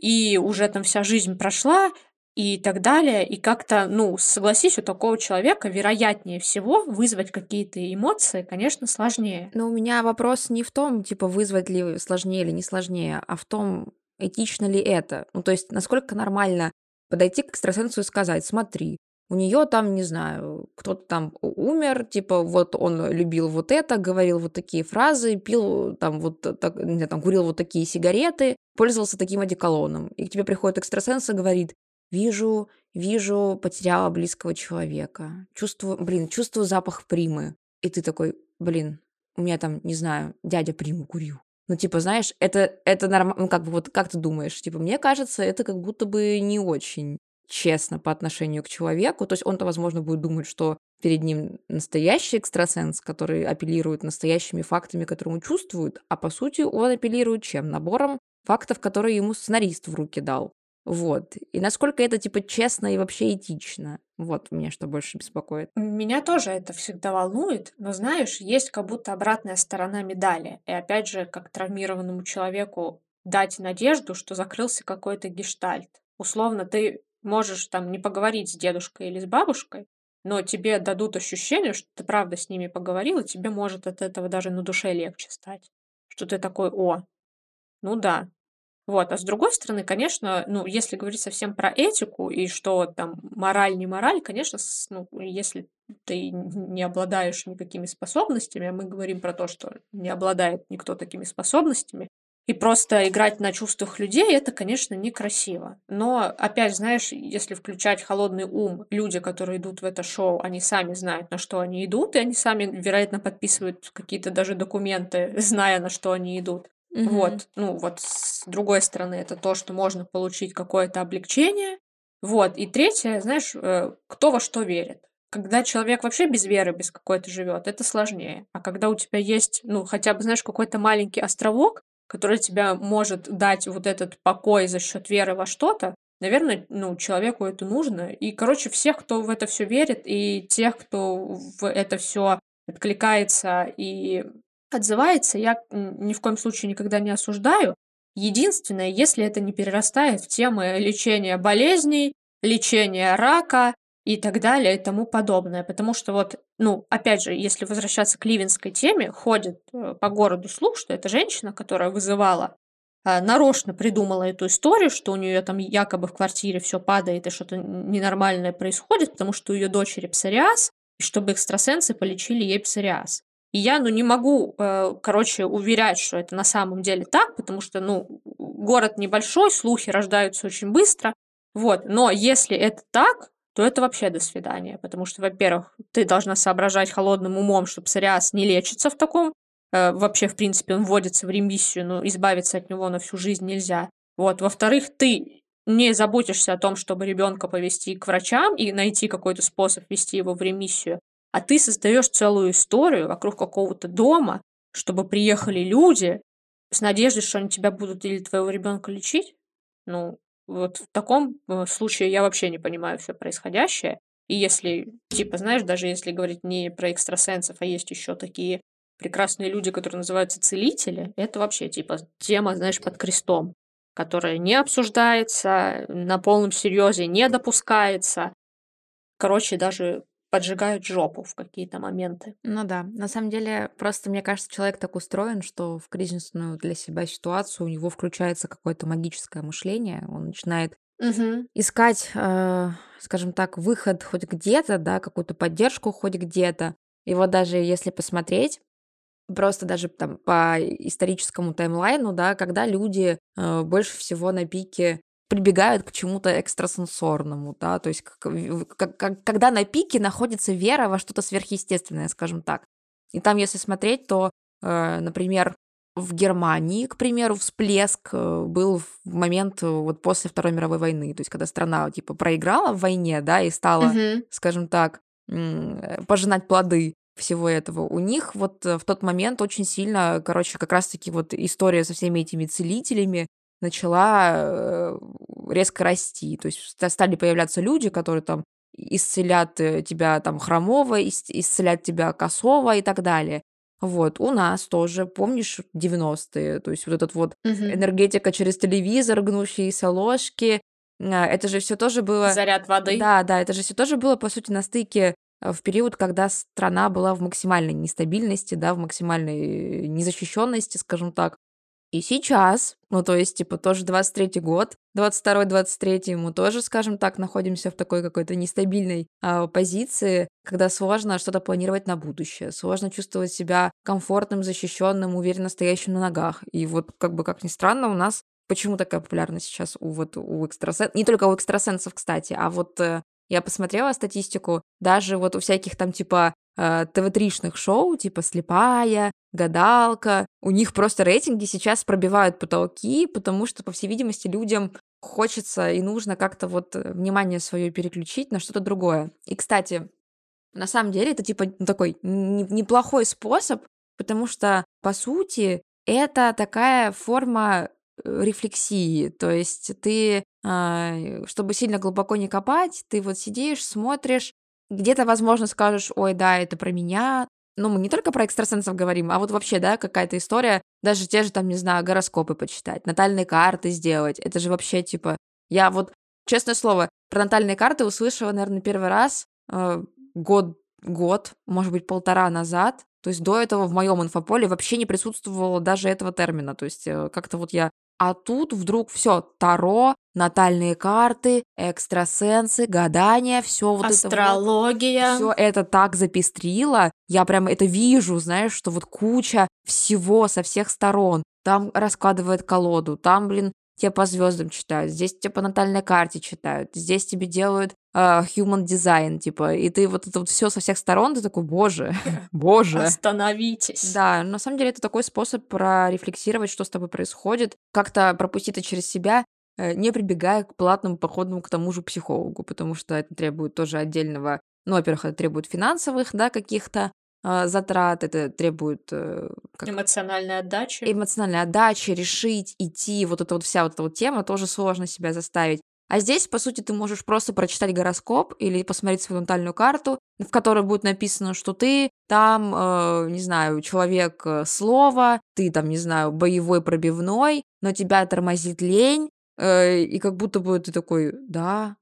и уже там вся жизнь прошла, и так далее. И как-то, ну, согласись, у такого человека вероятнее всего вызвать какие-то эмоции, конечно, сложнее. Но у меня вопрос не в том, типа, вызвать ли сложнее или не сложнее, а в том, этично ли это. Ну, то есть, насколько нормально подойти к экстрасенсу и сказать, смотри, у нее там, не знаю, кто-то там умер, типа, вот он любил вот это, говорил вот такие фразы, пил там вот так, не знаю, там курил вот такие сигареты, пользовался таким одеколоном. И к тебе приходит экстрасенс и говорит, вижу, вижу, потеряла близкого человека, чувствую, блин, чувствую запах примы. И ты такой, блин, у меня там, не знаю, дядя приму курил. Ну, типа, знаешь, это, это нормально, ну, как бы, вот как ты думаешь? Типа, мне кажется, это как будто бы не очень честно по отношению к человеку. То есть он-то, возможно, будет думать, что перед ним настоящий экстрасенс, который апеллирует настоящими фактами, которые он чувствует, а по сути он апеллирует чем? Набором фактов, которые ему сценарист в руки дал. Вот. И насколько это, типа, честно и вообще этично. Вот меня что больше беспокоит. Меня тоже это всегда волнует, но знаешь, есть как будто обратная сторона медали. И опять же, как травмированному человеку дать надежду, что закрылся какой-то гештальт. Условно, ты можешь там не поговорить с дедушкой или с бабушкой, но тебе дадут ощущение, что ты правда с ними поговорил, и тебе может от этого даже на душе легче стать. Что ты такой, о, ну да, вот. А с другой стороны, конечно, ну, если говорить совсем про этику и что там мораль, не мораль, конечно, с- ну, если ты не обладаешь никакими способностями, а мы говорим про то, что не обладает никто такими способностями, и просто играть на чувствах людей, это, конечно, некрасиво. Но, опять, знаешь, если включать холодный ум, люди, которые идут в это шоу, они сами знают, на что они идут, и они сами, вероятно, подписывают какие-то даже документы, зная, на что они идут. Мгм. Вот, ну вот с другой стороны, это то, что можно получить какое-то облегчение. Вот, и третье, знаешь, э, кто во что верит. Когда человек вообще без веры, без какой-то живет, это сложнее. А когда у тебя есть, ну, хотя бы, знаешь, какой-то маленький островок, который тебя может дать вот этот покой за счет веры во что-то, наверное, ну, человеку это нужно. И, короче, всех, кто в это все верит, и тех, кто в это все откликается и отзывается, я ни в коем случае никогда не осуждаю. Единственное, если это не перерастает в темы лечения болезней, лечения рака и так далее и тому подобное. Потому что вот, ну, опять же, если возвращаться к ливенской теме, ходит э, по городу слух, что это женщина, которая вызывала, а, нарочно придумала эту историю, что у нее там якобы в квартире все падает и что-то ненормальное происходит, потому что у ее дочери псориаз, и чтобы экстрасенсы полечили ей псориаз. И я, ну, не могу, э, короче, уверять, что это на самом деле так, потому что, ну, город небольшой, слухи рождаются очень быстро. Вот, но если это так, то это вообще до свидания, потому что, во-первых, ты должна соображать холодным умом, что псориаз не лечится в таком, э, вообще, в принципе, он вводится в ремиссию, но избавиться от него на всю жизнь нельзя. Вот, во-вторых, ты не заботишься о том, чтобы ребенка повести к врачам и найти какой-то способ ввести его в ремиссию, а ты создаешь целую историю вокруг какого-то дома, чтобы приехали люди с надеждой, что они тебя будут или твоего ребенка лечить. Ну, вот в таком э, случае я вообще не понимаю все происходящее. И если, типа, знаешь, даже если говорить не про экстрасенсов, а есть еще такие прекрасные люди, которые называются целители, это вообще, типа, тема, знаешь, под крестом, которая не обсуждается, на полном серьезе не допускается. Короче, даже поджигают жопу в какие-то моменты. Ну да, на самом деле, просто мне кажется, человек так устроен, что в кризисную для себя ситуацию у него включается какое-то магическое мышление, он начинает Мгм. искать, э, скажем так, выход хоть где-то, да, какую-то поддержку хоть где-то. И вот даже если посмотреть, просто даже там по историческому таймлайну, да, когда люди э, больше всего на пике прибегают к чему-то экстрасенсорному, да, то есть как- как- когда на пике находится вера во что-то сверхъестественное, скажем так. И там, если смотреть, то, э, например, в Германии, к примеру, всплеск э, был в момент э, вот после Второй мировой войны, то есть когда страна типа проиграла в войне, да, и стала, Мгм. скажем так, пожинать плоды всего этого. У них вот э, в тот момент очень сильно, короче, как раз-таки вот история со всеми этими целителями начала э, резко расти. То есть ста- стали появляться люди, которые там исцелят э, тебя там хромого, ис- исцелят тебя косого и так далее. Вот, у нас тоже, помнишь, 90-е, то есть вот этот вот Мгм. энергетика через телевизор, гнущиеся ложки, а, это же все тоже было... Заряд воды. Да, да, это же все тоже было, по сути, на стыке э, в период, когда страна была в максимальной нестабильности, да, в максимальной незащищенности, скажем так. И сейчас, ну, то есть, типа, тоже 23-й год, 22-23 мы тоже, скажем так, находимся в такой какой-то нестабильной а, позиции, когда сложно что-то планировать на будущее, сложно чувствовать себя комфортным, защищенным, уверенно стоящим на ногах. И вот, как бы, как ни странно, у нас почему такая популярность сейчас у вот у экстрасенсов, не только у экстрасенсов, кстати, а вот э, я посмотрела статистику, даже вот у всяких там типа э, ТВ-тришных шоу, типа «Слепая», «Гадалка», у них просто рейтинги сейчас пробивают потолки, потому что, по всей видимости, людям хочется и нужно как-то вот внимание свое переключить на что-то другое. И, кстати, на самом деле это типа ну, такой неплохой способ, потому что, по сути, это такая форма э, рефлексии. То есть ты, а, чтобы сильно глубоко не копать, ты вот сидишь, смотришь, где-то, возможно, скажешь, ой, да, это про меня. Ну, мы не только про экстрасенсов говорим, а вот вообще, да, какая-то история, даже те же там, не знаю, гороскопы почитать, натальные карты сделать. Это же вообще, типа, я вот, честное слово, про натальные карты услышала, наверное, первый раз э, год, год, может быть, полтора назад. То есть до этого в моем инфополе вообще не присутствовало даже этого термина. То есть э, как-то вот я... А тут вдруг все, Таро, натальные карты, экстрасенсы, гадания, все вот Астрология. это вот, все это так запестрило. Я прям это вижу, знаешь, что вот куча всего со всех сторон. Там раскладывает колоду, там, блин, тебе по звездам читают, здесь тебе по натальной карте читают, здесь тебе делают uh, human design, типа, и ты вот это вот все со всех сторон, ты такой, боже, боже. Остановитесь. Да, на самом деле это такой способ прорефлексировать, что с тобой происходит, как-то пропустить это через себя, э, не прибегая к платному походному к тому же психологу, потому что это требует тоже отдельного, ну, во-первых, это требует финансовых, да, каких-то а, затрат, это требует... Э, как... Эмоциональной отдачи. Эмоциональной отдачи, решить, идти, вот эта вот вся вот эта вот тема, тоже сложно себя заставить. А здесь, по сути, ты можешь просто прочитать гороскоп или посмотреть свою натальную карту, в которой будет написано, что ты там, э, не знаю, человек э, слова, ты там, не знаю, боевой пробивной, но тебя тормозит лень, э, и как будто бы ты такой, да,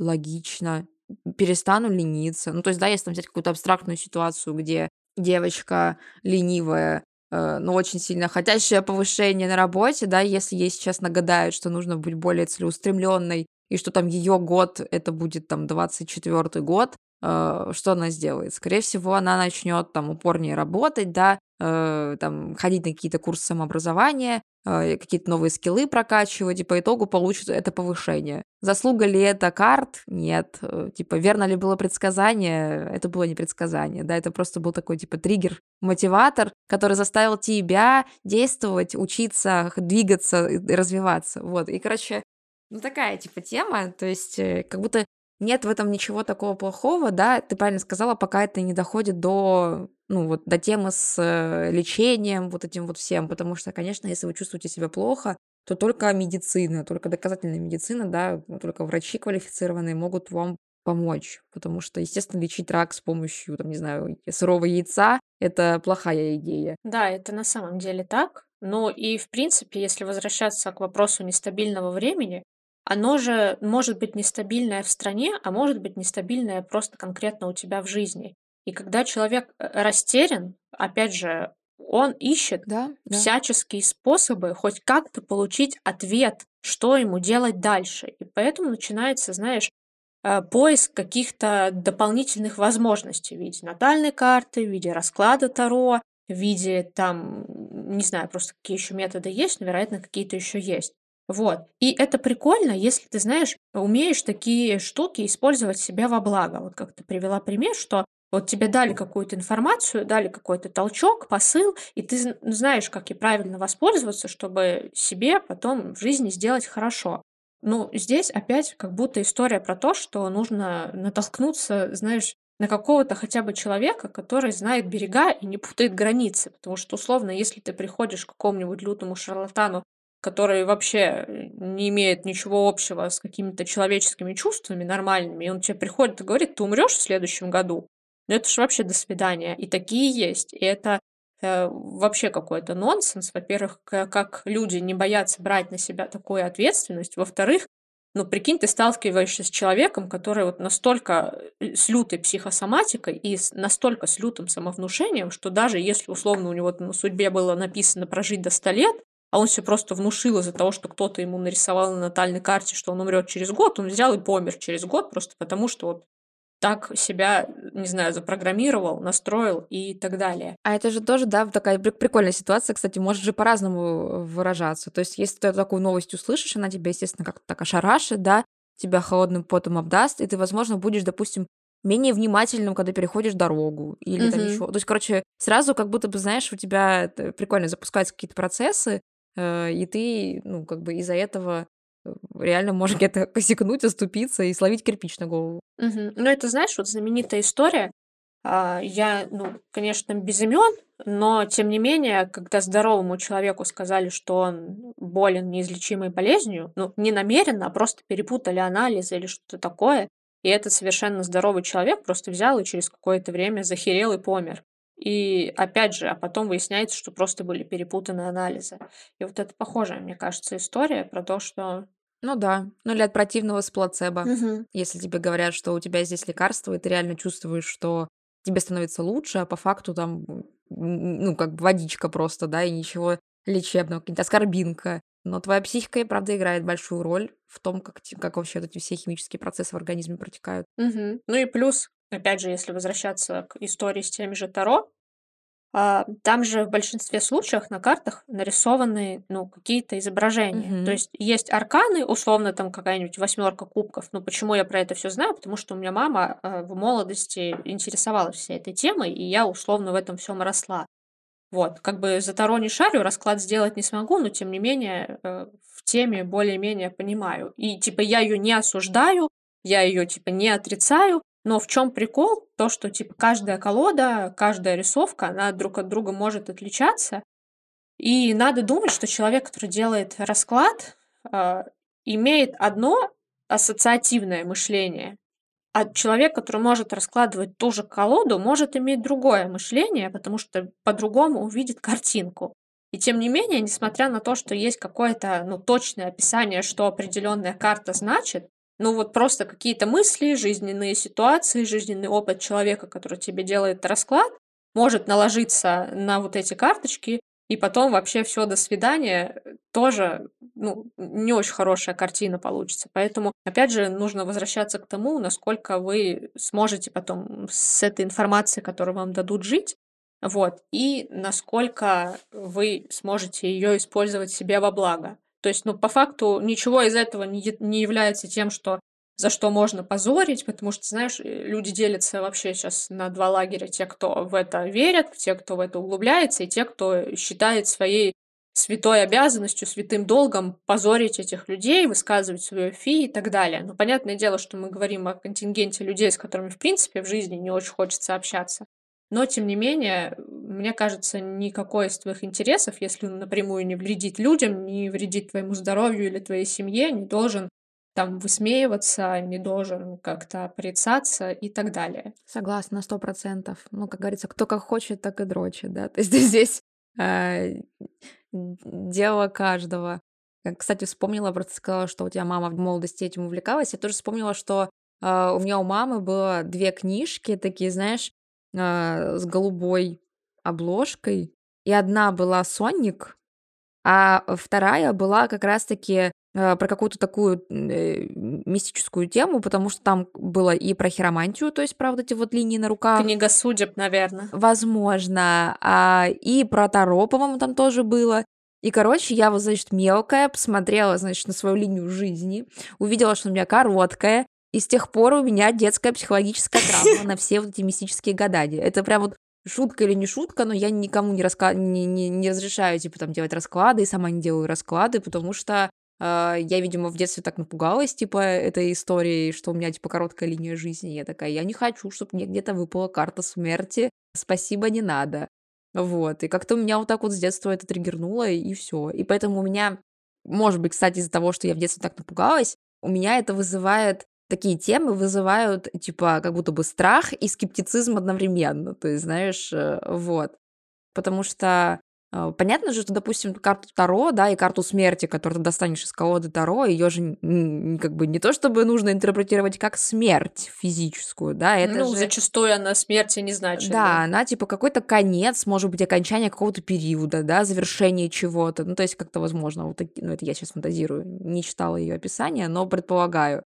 логично, перестану лениться. Ну, то есть, да, если там взять какую-то абстрактную ситуацию, где девочка ленивая, э, но очень сильно хотящая повышение на работе, да, если ей сейчас нагадают, что нужно быть более целеустремленной, и что там ее год, это будет там 24 год, э, что она сделает? Скорее всего, она начнет там упорнее работать, да, э, там ходить на какие-то курсы самообразования, какие-то новые скиллы прокачивать, и по итогу получит это повышение. Заслуга ли это карт? Нет. Э, типа, верно ли было предсказание? Это было не предсказание, да, это просто был такой, типа, триггер, мотиватор, который заставил тебя действовать, учиться, двигаться и развиваться. Вот, и, короче, ну, такая, типа, тема, то есть, э, как будто нет в этом ничего такого плохого, да, ты правильно сказала, пока это не доходит до, ну, вот, до темы с э, лечением, вот этим вот всем, потому что, конечно, если вы чувствуете себя плохо, то только медицина, только доказательная медицина, да, только врачи квалифицированные могут вам помочь, потому что, естественно, лечить рак с помощью, там, не знаю, сырого яйца – это плохая идея. Да, это на самом деле так. Но и, в принципе, если возвращаться к вопросу нестабильного времени, оно же может быть нестабильное в стране, а может быть нестабильное просто конкретно у тебя в жизни. И когда человек э, растерян, опять же, он ищет Да, да. всяческие способы хоть как-то получить ответ, что ему делать дальше. И поэтому начинается, знаешь, э, поиск каких-то дополнительных возможностей в виде натальной карты, в виде расклада Таро, в виде там, не знаю, просто какие еще методы есть, но, вероятно, какие-то еще есть. Вот. И это прикольно, если ты, знаешь, умеешь такие штуки использовать себя во благо. Вот как ты привела пример, что вот тебе дали какую-то информацию, дали какой-то толчок, посыл, и ты знаешь, как и правильно воспользоваться, чтобы себе потом в жизни сделать хорошо. Ну, здесь опять как будто история про то, что нужно натолкнуться, знаешь, на какого-то хотя бы человека, который знает берега и не путает границы. Потому что, условно, если ты приходишь к какому-нибудь лютому шарлатану который вообще э, не имеет ничего общего с какими-то человеческими чувствами нормальными, и он тебе приходит и говорит, ты умрешь в следующем году. Ну это же вообще до свидания. И такие есть. И это э, вообще какой-то нонсенс. Во-первых, как люди не боятся брать на себя такую ответственность. Во-вторых, ну, прикинь, ты сталкиваешься с человеком, который вот настолько э, с лютой психосоматикой и с, настолько с лютым самовнушением, что даже если условно у него на судьбе было написано прожить до 100 лет, а он себе просто внушил из-за того, что кто-то ему нарисовал на натальной карте, что он умрет через год, он взял и помер через год, просто потому что вот так себя, не знаю, запрограммировал, настроил и так далее. А это же тоже, да, такая при- прикольная ситуация, кстати, может же по-разному выражаться. То есть, если ты такую новость услышишь, она тебя, естественно, как-то так ошарашит, да, тебя холодным потом обдаст, и ты, возможно, будешь, допустим, менее внимательным, когда переходишь дорогу или там Мгм. еще. То есть, короче, сразу как будто бы, знаешь, у тебя прикольно запускаются какие-то процессы, э, и ты, ну, как бы из-за этого э, реально можешь где-то косякнуть, оступиться и словить кирпич на голову. Мгм. Ну, это, знаешь, вот знаменитая история. А, я, ну, конечно, без имен, но тем не менее, когда здоровому человеку сказали, что он болен неизлечимой болезнью, ну, не намеренно, а просто перепутали анализы или что-то такое, и этот совершенно здоровый человек просто взял и через какое-то время захерел и помер. И опять же, а потом выясняется, что просто были перепутаны анализы. И вот это похожая, мне кажется, история про то, что... Ну да, ну или от противного с плацебо. Мгм. Если тебе говорят, что у тебя здесь лекарство, и ты реально чувствуешь, что тебе становится лучше, а по факту там, ну, как бы водичка просто, да, и ничего лечебного, какая-то аскорбинка. Но твоя психика и правда играет большую роль в том, как, как вообще вот эти все химические процессы в организме протекают. Мгм. Ну и плюс, опять же, если возвращаться к истории с теми же Таро, а, там же в большинстве случаев на картах нарисованы, ну, какие-то изображения. То Мгм. есть есть арканы, условно, там какая-нибудь восьмерка кубков. Ну, почему я про это все знаю? Потому что у меня мама а, в молодости интересовалась всей этой темой, и я условно в этом всем росла. Вот, как бы за Таро не шарю, расклад сделать не смогу, но тем не менее э, в теме более-менее понимаю. И типа я ее не осуждаю, я ее типа не отрицаю, но в чем прикол? То, что типа каждая колода, каждая рисовка, она друг от друга может отличаться. И надо думать, что человек, который делает расклад, а, имеет одно ассоциативное мышление, а человек, который может раскладывать ту же колоду, может иметь другое мышление, потому что по-другому увидит картинку. И тем не менее, несмотря на то, что есть какое-то ну, точное описание, что определенная карта значит, ну вот просто какие-то мысли, жизненные ситуации, жизненный опыт человека, который тебе делает расклад, может наложиться на вот эти карточки, и потом вообще все до свидания, тоже ну, не очень хорошая картина получится. Поэтому, опять же, нужно возвращаться к тому, насколько вы сможете потом с этой информацией, которую вам дадут, жить, вот, и насколько вы сможете ее использовать себе во благо. То есть, ну, по факту ничего из этого не, не является тем, что за что можно позорить, потому что, знаешь, э, люди делятся вообще сейчас на два лагеря. Те, кто в это верят, те, кто в это углубляется, и те, кто считает своей святой обязанностью, святым долгом позорить этих людей, высказывать свою фи и так далее. Но понятное дело, что мы говорим о контингенте людей, с которыми, в принципе, в жизни не очень хочется общаться. Но, тем не менее, мне кажется, никакой из твоих интересов, если он напрямую не вредит людям, не вредит твоему здоровью или твоей семье, не должен там высмеиваться, не должен как-то порицаться и так далее. Согласна, на сто процентов. Ну, как говорится, кто как хочет, так и дрочит, да. То есть здесь э, дело каждого. Кстати, вспомнила, просто сказала, что у тебя мама в молодости этим увлекалась. Я тоже вспомнила, что э, у меня у мамы было две книжки, такие, знаешь, э, с голубой обложкой. И одна была Соник, а вторая была как раз-таки э, про какую-то такую э, мистическую тему, потому что там было и про хиромантию, то есть про вот эти вот линии на руках, Книга судеб, наверное. возможно, а, и про Таро, по-моему, там тоже было. И, короче, я вот, значит, мелкая, посмотрела, значит, на свою линию жизни, увидела, что у меня короткая, и с тех пор у меня детская психологическая травма на все вот эти мистические гадания. Это прям вот шутка или не шутка, но я никому не, раска... не, не, не разрешаю, типа, там, делать расклады, и сама не делаю расклады, потому что э, я, видимо, в детстве так напугалась, типа, этой историей, что у меня, типа, короткая линия жизни. Я такая, я не хочу, чтобы мне где-то выпала карта смерти. Спасибо, не надо. Вот. И как-то меня вот так вот с детства это триггернуло, и все. И поэтому у меня, может быть, кстати, из-за того, что я в детстве так напугалась, у меня это вызывает такие темы вызывают, типа, как будто бы страх и скептицизм одновременно. То есть, знаешь, э, вот. Потому что э, понятно же, что, допустим, карту Таро, да, и карту смерти, которую ты достанешь из колоды Таро, ее же как бы не то, чтобы нужно интерпретировать как смерть физическую, да, это ну, же... зачастую она смерти не значит. Да, она типа какой-то конец, может быть, окончание какого-то периода, да, завершение чего-то. Ну, то есть как-то возможно, вот ну, это я сейчас фантазирую, не читала ее описание, но предполагаю.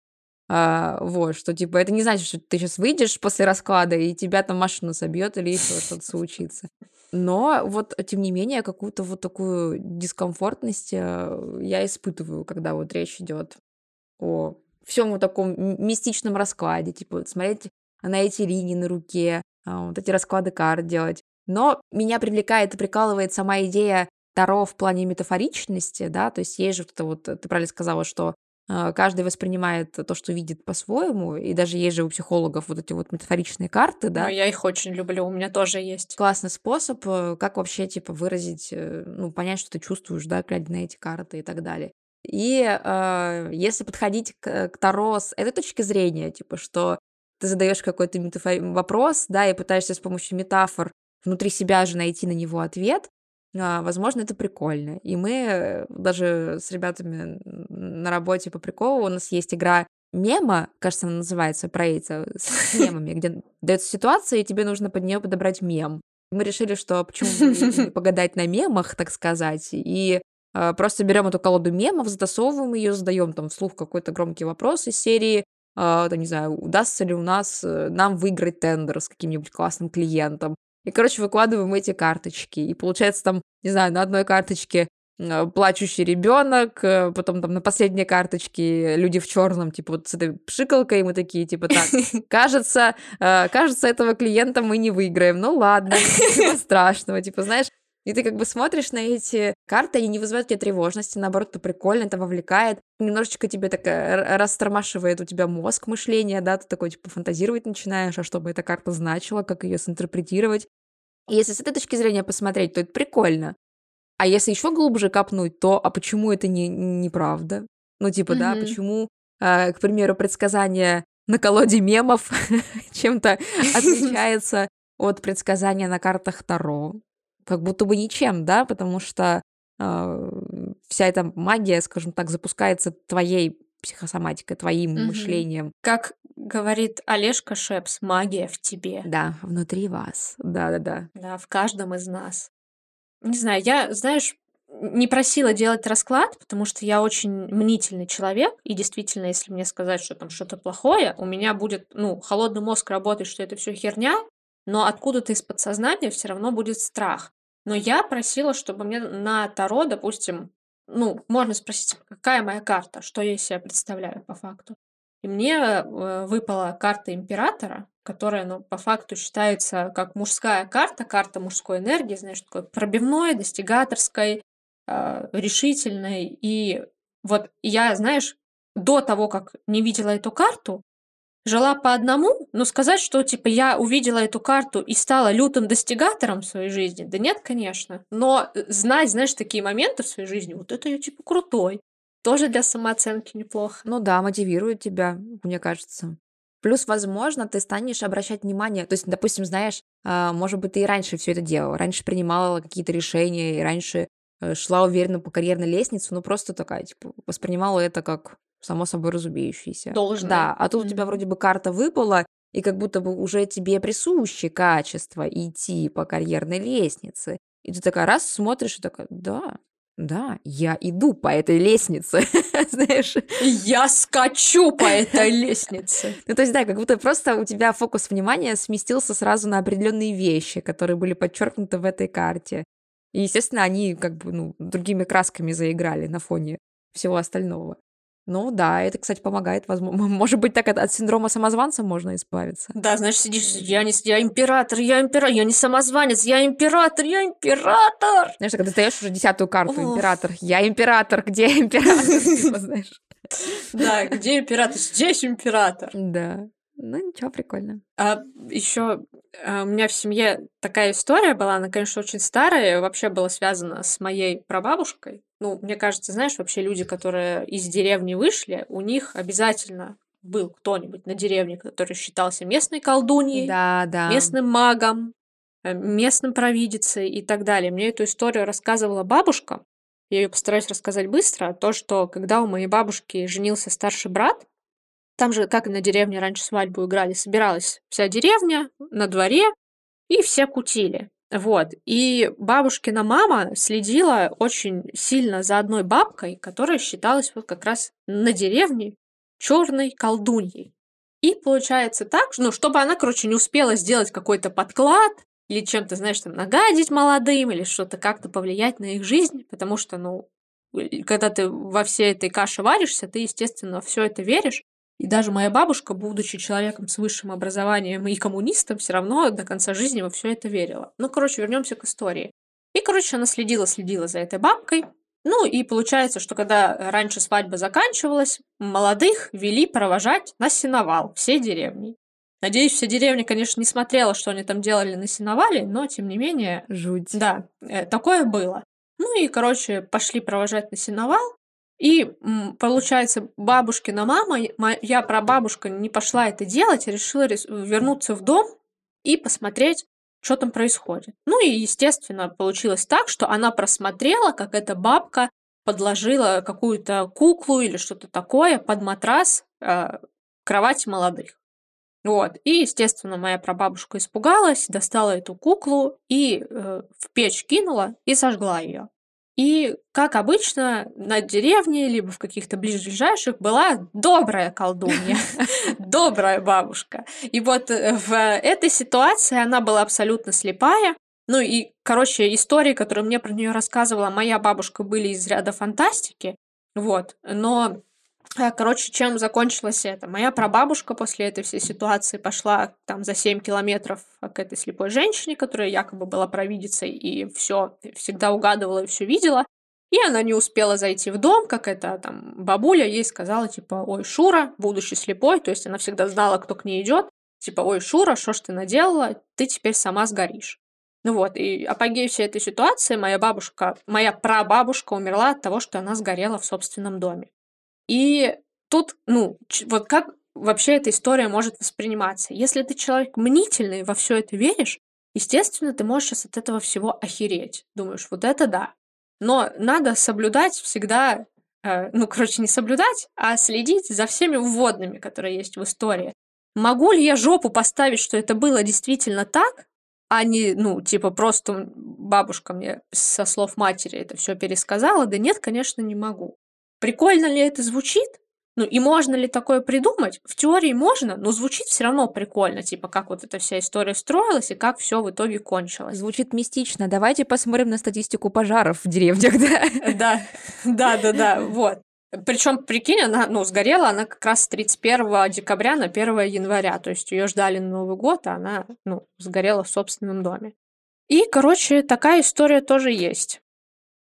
А, вот, что типа это не значит, что ты сейчас выйдешь после расклада и тебя там машина собьет или еще что-то случится. Но вот, тем не менее, какую-то вот такую дискомфортность э, я испытываю, когда вот речь идет о всем вот таком мистичном раскладе, типа вот смотреть на эти линии на руке, а, вот эти расклады карт делать. Но меня привлекает и прикалывает сама идея Таро в плане метафоричности, да, то есть есть же вот это вот, ты правильно сказала, что каждый воспринимает то, что видит по-своему, и даже есть же у психологов вот эти вот метафоричные карты, да. Ну, я их очень люблю, у меня тоже есть. Классный способ, э, как вообще, типа, выразить, э, ну, понять, что ты чувствуешь, да, глядя на эти карты и так далее. И э, если подходить к, к Таро с этой точки зрения, типа, что ты задаешь какой-то метафор... вопрос, да, и пытаешься с помощью метафор внутри себя же найти на него ответ, а, возможно, это прикольно. И мы даже с ребятами на работе по приколу, у нас есть игра мема, кажется, она называется, про эти, с мемами, где дается ситуация, и тебе нужно под нее подобрать мем. Мы решили, что почему не погадать на мемах, так сказать, и э, просто берем эту колоду мемов, затасовываем ее, задаем там вслух какой-то громкий вопрос из серии, э, не знаю, удастся ли у нас э, нам выиграть тендер с каким-нибудь классным клиентом, и, короче, выкладываем эти карточки. И получается там, не знаю, на одной карточке э, плачущий ребенок, э, потом там на последней карточке люди в черном, типа вот с этой пшикалкой, и мы такие, типа, так, кажется, э, кажется, этого клиента мы не выиграем. Ну ладно, ничего страшного, типа, знаешь, и ты как бы смотришь на эти карты, они не вызывают тебе тревожности, наоборот, это прикольно, это вовлекает, немножечко тебе так растормашивает у тебя мозг мышления, да, ты такой, типа, фантазировать начинаешь, а что бы эта карта значила, как ее синтерпретировать. И если с этой точки зрения посмотреть, то это прикольно. А если еще глубже копнуть, то а почему это не неправда? Ну, типа, mm-hmm. да, почему, э, к примеру, предсказание на колоде мемов чем-то отличается от предсказания на картах Таро? Как будто бы ничем, да, потому что э, вся эта магия, скажем так, запускается твоей психосоматикой, твоим mm-hmm. мышлением. Как говорит Олежка Шепс, магия в тебе. Да, внутри вас. Да-да-да. Да, в каждом из нас. Не знаю, я, знаешь, не просила делать расклад, потому что я очень мнительный человек, и действительно, если мне сказать, что там что-то плохое, у меня будет, ну, холодный мозг работает, что это все херня, но откуда-то из подсознания все равно будет страх. Но я просила, чтобы мне на Таро, допустим, ну, можно спросить, какая моя карта, что я из себя представляю по факту. И мне э, выпала карта императора, которая, ну, по факту считается как мужская карта, карта мужской энергии, знаешь, такой пробивной, достигаторской, э, решительной. И вот я, знаешь, до того, как не видела эту карту, жила по одному, но сказать, что, типа, я увидела эту карту и стала лютым достигатором в своей жизни, да нет, конечно. Но э, знать, знаешь, такие моменты в своей жизни, вот это я, типа, крутой. Тоже для самооценки неплохо. Ну да, мотивирует тебя, мне кажется. Плюс, возможно, ты станешь обращать внимание, то есть, допустим, знаешь, а, может быть, ты и раньше все это делала, раньше принимала какие-то решения, и раньше э, шла уверенно по карьерной лестнице, но просто такая, типа, воспринимала это как само собой разумеющееся. Должно. Да, а тут mm-hmm. у тебя вроде бы карта выпала, и как будто бы уже тебе присуще качество идти по карьерной лестнице. И ты такая раз смотришь и такая, да, да, я иду по этой лестнице, знаешь. Я скачу по этой лестнице. Ну, то есть, да, как будто просто у тебя фокус внимания сместился сразу на определенные вещи, которые были подчеркнуты в этой карте. И, естественно, они как бы, ну, другими красками заиграли на фоне всего остального. Ну да, это, кстати, помогает. Возможно, может быть, так от, от синдрома самозванца можно избавиться. Да, знаешь, сидишь, я не я император, я император, я не самозванец, я император, я император. Знаешь, когда достаешь уже десятую карту, император, я император, где император? Типа, знаешь. Да, где император? Здесь император. Да. Ну, ничего, прикольно. А еще а, у меня в семье такая история была, она, конечно, очень старая, вообще была связана с моей прабабушкой. Ну, мне кажется, знаешь, вообще люди, которые из деревни вышли, у них обязательно был кто-нибудь на деревне, который считался местной колдуньей, да, да. местным магом, э, местным провидицей и так далее. Мне эту историю рассказывала бабушка. Я ее постараюсь рассказать быстро. То, что когда у моей бабушки женился старший брат, там же, как и на деревне раньше свадьбу играли, собиралась вся деревня на дворе, и все кутили. Вот. И бабушкина мама следила очень сильно за одной бабкой, которая считалась вот как раз на деревне черной колдуньей. И получается так, ну, чтобы она, короче, не успела сделать какой-то подклад или чем-то, знаешь, там, нагадить молодым или что-то как-то повлиять на их жизнь, потому что, ну, когда ты во всей этой каше варишься, ты, естественно, все это веришь. И даже моя бабушка, будучи человеком с высшим образованием и коммунистом, все равно до конца жизни во все это верила. Ну, короче, вернемся к истории. И, короче, она следила-следила за этой бабкой. Ну, и получается, что когда раньше свадьба заканчивалась, молодых вели провожать на сеновал всей деревни. Надеюсь, вся деревня, конечно, не смотрела, что они там делали на сеновале, но, тем не менее... Жуть. Да, э, такое было. Ну и, короче, пошли провожать на сеновал. И получается, бабушкина мама, моя прабабушка не пошла это делать, а решила вернуться в дом и посмотреть, что там происходит. Ну и, естественно, получилось так, что она просмотрела, как эта бабка подложила какую-то куклу или что-то такое под матрас э, кровати молодых. Вот. И, естественно, моя прабабушка испугалась, достала эту куклу и э, в печь кинула и сожгла ее. И, как обычно, на деревне, либо в каких-то ближайших была добрая колдунья, добрая бабушка. И вот э, в этой ситуации она была абсолютно слепая. Ну и, короче, истории, которые мне про нее рассказывала моя бабушка, были из ряда фантастики. Вот. Но короче, чем закончилось это? Моя прабабушка после этой всей ситуации пошла там за 7 километров к этой слепой женщине, которая якобы была провидицей и все всегда угадывала и все видела. И она не успела зайти в дом, как это там бабуля ей сказала, типа, ой, Шура, будучи слепой, то есть она всегда знала, кто к ней идет, типа, ой, Шура, что ж ты наделала, ты теперь сама сгоришь. Ну вот, и апогей всей этой ситуации моя бабушка, моя прабабушка умерла от того, что она сгорела в собственном доме. И тут, ну, вот как вообще эта история может восприниматься? Если ты человек мнительный, во все это веришь, естественно, ты можешь сейчас от этого всего охереть. Думаешь, вот это да. Но надо соблюдать всегда, э, ну, короче, не соблюдать, а следить за всеми вводными, которые есть в истории. Могу ли я жопу поставить, что это было действительно так, а не, ну, типа, просто бабушка мне со слов матери это все пересказала? Да нет, конечно, не могу. Прикольно ли это звучит? Ну и можно ли такое придумать? В теории можно, но звучит все равно прикольно, типа как вот эта вся история строилась и как все в итоге кончилось. Звучит мистично. Давайте посмотрим на статистику пожаров в деревнях, да? Да, да, да, да, вот. Причем, прикинь, она, ну, сгорела она как раз с 31 декабря на 1 января. То есть ее ждали на Новый год, а она, ну, сгорела в собственном доме. И, короче, такая история тоже есть.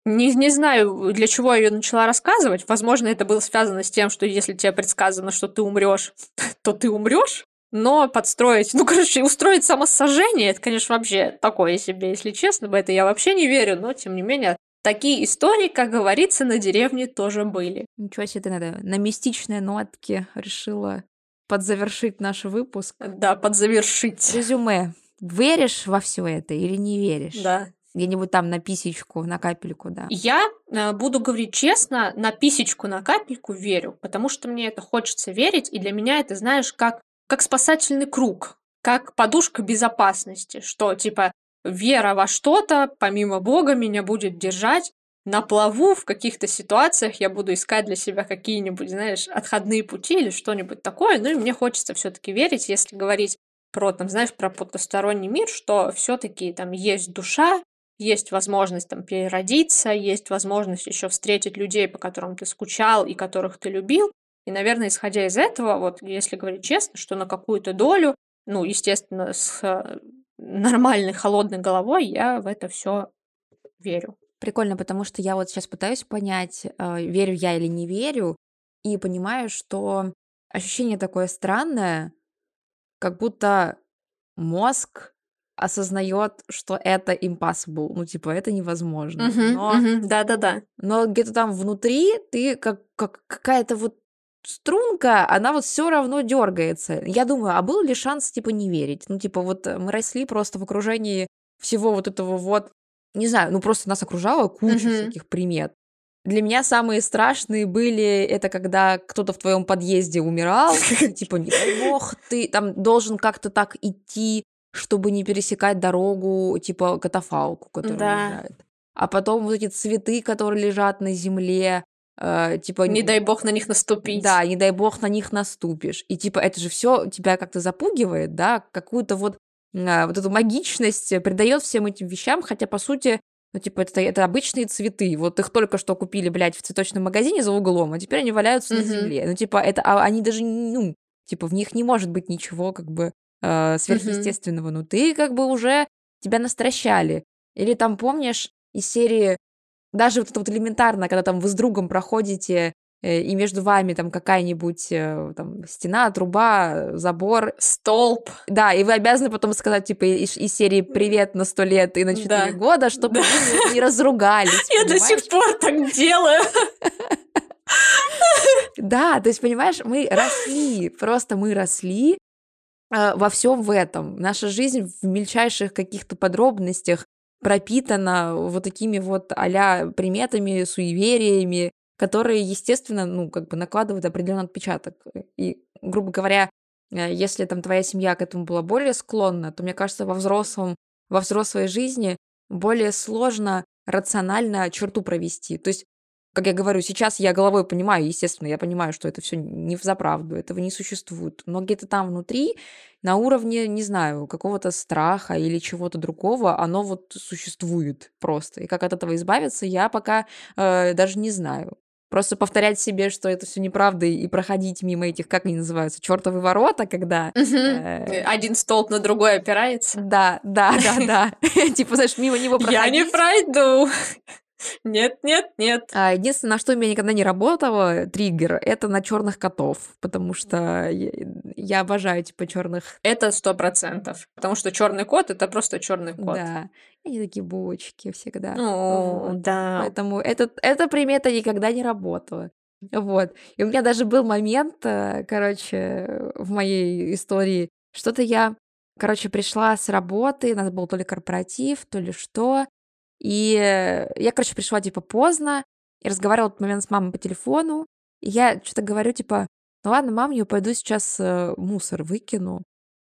Не, не знаю, для чего я ее начала рассказывать. Возможно, это было связано с тем, что если тебе предсказано, что ты умрешь, то ты умрешь. Но подстроить, ну, короче, устроить самосожжение, это, конечно, вообще такое себе, если честно, в это я вообще не верю, но, тем не менее, такие истории, как говорится, на деревне тоже были. Ничего себе ты надо на мистичной нотке решила подзавершить наш выпуск. Да, подзавершить. Резюме. Веришь во все это или не веришь? Да. Где-нибудь там на писечку, на капельку, да. Я э, буду говорить честно, на писечку, на капельку верю, потому что мне это хочется верить, и для меня это, знаешь, как, как спасательный круг, как подушка безопасности, что типа вера во что-то, помимо Бога, меня будет держать на плаву в каких-то ситуациях, я буду искать для себя какие-нибудь, знаешь, отходные пути или что-нибудь такое, ну и мне хочется все-таки верить, если говорить про, там, знаешь, про потусторонний мир, что все-таки там есть душа, есть возможность там переродиться, есть возможность еще встретить людей, по которым ты скучал и которых ты любил. И, наверное, исходя из этого, вот если говорить честно, что на какую-то долю, ну, естественно, с э, нормальной холодной головой я в это все верю. Прикольно, потому что я вот сейчас пытаюсь понять, э, верю я или не верю, и понимаю, что ощущение такое странное, как будто мозг осознает, что это impossible, ну, типа, это невозможно. Мгм, Но, мгм, Да-да-да. но где-то там внутри ты как, как какая-то вот струнка, она вот все равно дергается. Я думаю, а был ли шанс, типа, не верить? Ну, типа, вот э, мы росли просто в окружении всего вот этого вот, не знаю, ну, просто нас окружала куча Мгм. всяких примет. Для меня самые страшные были это когда кто-то в твоем подъезде умирал, типа, не дай бог, ты там должен как-то так идти, чтобы не пересекать дорогу, типа катафалку, которая Да. лежит. А потом вот эти цветы, которые лежат на земле, э, типа... Не дай бог на них наступить. Да, не дай бог на них наступишь. И типа это же все тебя как-то запугивает, да, какую-то вот, а, вот эту магичность придает всем этим вещам, хотя по сути ну, типа, это, это обычные цветы. Вот их только что купили, блядь, в цветочном магазине за углом, а теперь они валяются на Мгм. земле. Ну, типа, это, а они даже, ну, типа, в них не может быть ничего, как бы, э, сверхъестественного. Ну, ты, как бы, уже тебя настращали. Или там, помнишь, из серии, даже вот это вот элементарно, когда там вы с другом проходите, э, и между вами там какая-нибудь э, там стена, труба, забор, Столб. да, и вы обязаны потом сказать, типа, из, из серии «Привет на сто лет и на четыре Да. года», чтобы Да. вы не, разругались. Я до сих пор так делаю. Да, то есть, понимаешь, мы росли, просто мы росли во всем в этом. Наша жизнь в мельчайших каких-то подробностях пропитана вот такими вот а приметами, суевериями, которые, естественно, ну, как бы накладывают определенный отпечаток. И, грубо говоря, э, если там твоя семья к этому была более склонна, то, мне кажется, во взрослом, во взрослой жизни более сложно рационально черту провести. То есть, как я говорю, сейчас я головой понимаю, естественно, я понимаю, что это все не в заправду, этого не существует. Но где-то там внутри, на уровне, не знаю, какого-то страха или чего-то другого, оно вот существует просто. И как от этого избавиться, я пока э, даже не знаю. Просто повторять себе, что это все неправда, и проходить мимо этих, как они называются, чертовы ворота, когда... э, Один столб на другой опирается. Да, да, да, да. Типа, знаешь, мимо него Я не проходить. пройду. Нет, нет, нет. А, Единственное, на что у меня никогда не работало, триггер, это на черных котов, потому что я, я обожаю типа черных. Это сто процентов. Потому что черный кот это просто черный кот. Да, они такие булочки всегда. О, Вот. да. Поэтому этот, эта примета никогда не работала. Вот. И у меня даже был момент, э, короче, в моей истории, что-то я, короче, пришла с работы, у нас был то ли корпоратив, то ли что, и э, я, короче, пришла, типа, поздно, и разговаривала в этот момент с мамой по телефону, и я что-то говорю, типа, ну ладно, мам, я пойду сейчас э, мусор выкину.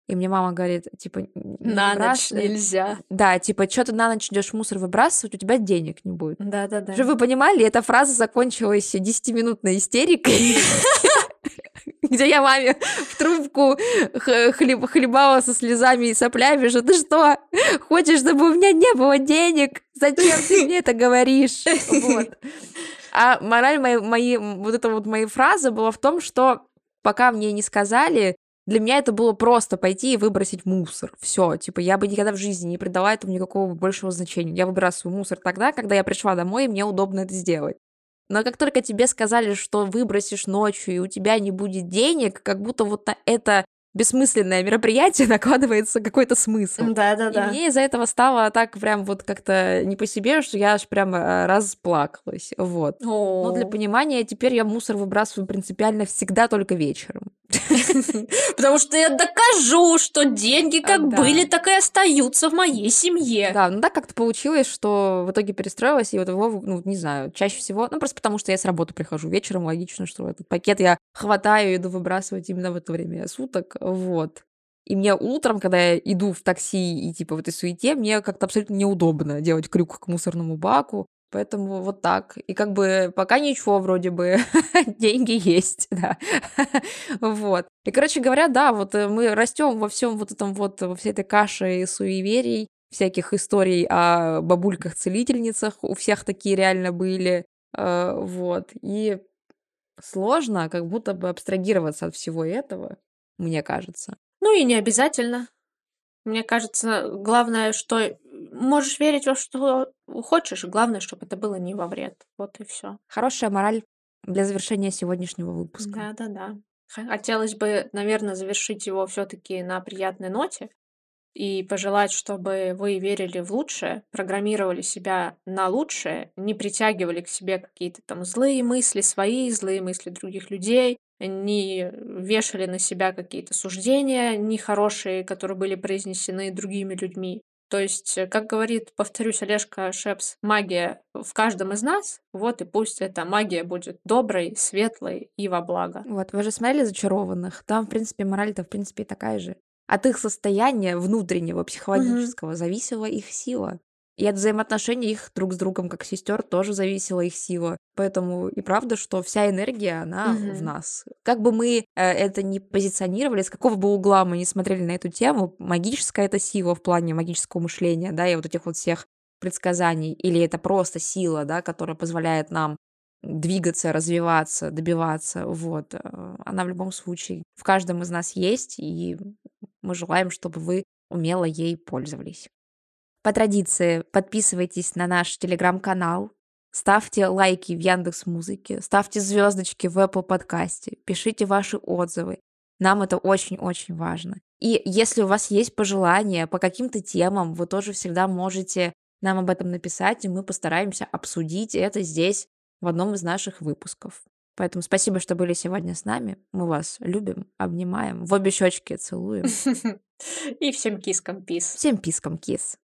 И мне мама говорит, типа, «Н- не На ночь выбрасывай». нельзя. Да, типа, что ты на ночь идешь мусор выбрасывать, у тебя денег не будет. Да-да-да. Чтобы вы понимали, эта фраза закончилась 10-минутной истерикой, где я маме в трубку хлеб- хлебала со слезами и соплями, что ты что, хочешь, чтобы у меня не было денег? Зачем ты мне это говоришь? Вот. А мораль моей, моей, вот эта вот моей фразы была в том, что пока мне не сказали, для меня это было просто пойти и выбросить мусор. Все, типа, я бы никогда в жизни не придала этому никакого большего значения. Я выбрасываю мусор тогда, когда я пришла домой, и мне удобно это сделать. Но как только тебе сказали, что выбросишь ночью, и у тебя не будет денег, как будто вот на это бессмысленное мероприятие накладывается какой-то смысл. И Да-да-да. мне из-за этого стало так прям вот как-то не по себе, что я аж прям э, расплакалась. Вот. Но для О. понимания, теперь я мусор выбрасываю принципиально всегда только вечером. Потому что я докажу, что деньги А, как были, так и остаются в моей семье. Да, ну так как-то получилось, что в итоге перестроилась, и вот его, ну, не знаю, чаще всего, ну, просто потому что я с работы прихожу вечером, логично, что этот пакет я хватаю и иду выбрасывать именно в это время суток, вот. И мне утром, когда я иду в такси и типа в этой суете, мне как-то абсолютно неудобно делать крюк к мусорному баку, поэтому вот так. И как бы пока ничего вроде бы, деньги есть, да. Вот. И, короче говоря, да, вот э, мы растем во всем вот этом вот, во всей этой каше суеверий, всяких историй о бабульках-целительницах, у всех такие реально были, э, вот. И сложно как будто бы абстрагироваться от всего этого, мне кажется. Ну и не обязательно. Мне кажется, главное, что можешь верить во что хочешь, главное, чтобы это было не во вред. Вот и все. Хорошая мораль для завершения сегодняшнего выпуска. Да-да-да. Х- Хотелось бы, наверное, завершить его все-таки на приятной ноте и пожелать, чтобы вы верили в лучшее, программировали себя на лучшее, не притягивали к себе какие-то там злые мысли свои, злые мысли других людей, не вешали на себя какие-то суждения нехорошие, которые были произнесены другими людьми. То есть, э, как говорит, повторюсь, Олежка Шепс, магия в каждом из нас, вот и пусть эта магия будет доброй, светлой и во благо. Вот, вы же смотрели «Зачарованных»? Там, в принципе, мораль-то, в принципе, такая же. От их состояния внутреннего, психологического зависела их сила. И от взаимоотношений их друг с другом, как сестер, тоже зависела их сила. Поэтому и правда, что вся энергия, она в Мгм. нас. Как бы мы э, это не позиционировали, с какого бы угла мы не смотрели на эту тему, магическая это сила в плане магического мышления, да, и вот этих вот всех предсказаний, или это просто сила, да, которая позволяет нам двигаться, развиваться, добиваться, вот. э, Она в любом случае в каждом из нас есть, и мы желаем, чтобы вы умело ей пользовались. По традиции подписывайтесь на наш телеграм-канал, ставьте лайки в Яндекс Музыке, ставьте звездочки в Apple подкасте, пишите ваши отзывы. Нам это очень-очень важно. И если у вас есть пожелания по каким-то темам, вы тоже всегда можете нам об этом написать, и мы постараемся обсудить это здесь в одном из наших выпусков. Поэтому спасибо, что были сегодня с нами. Мы вас любим, обнимаем, в обе щечки целуем. И всем кискам пис. Всем пискам кис.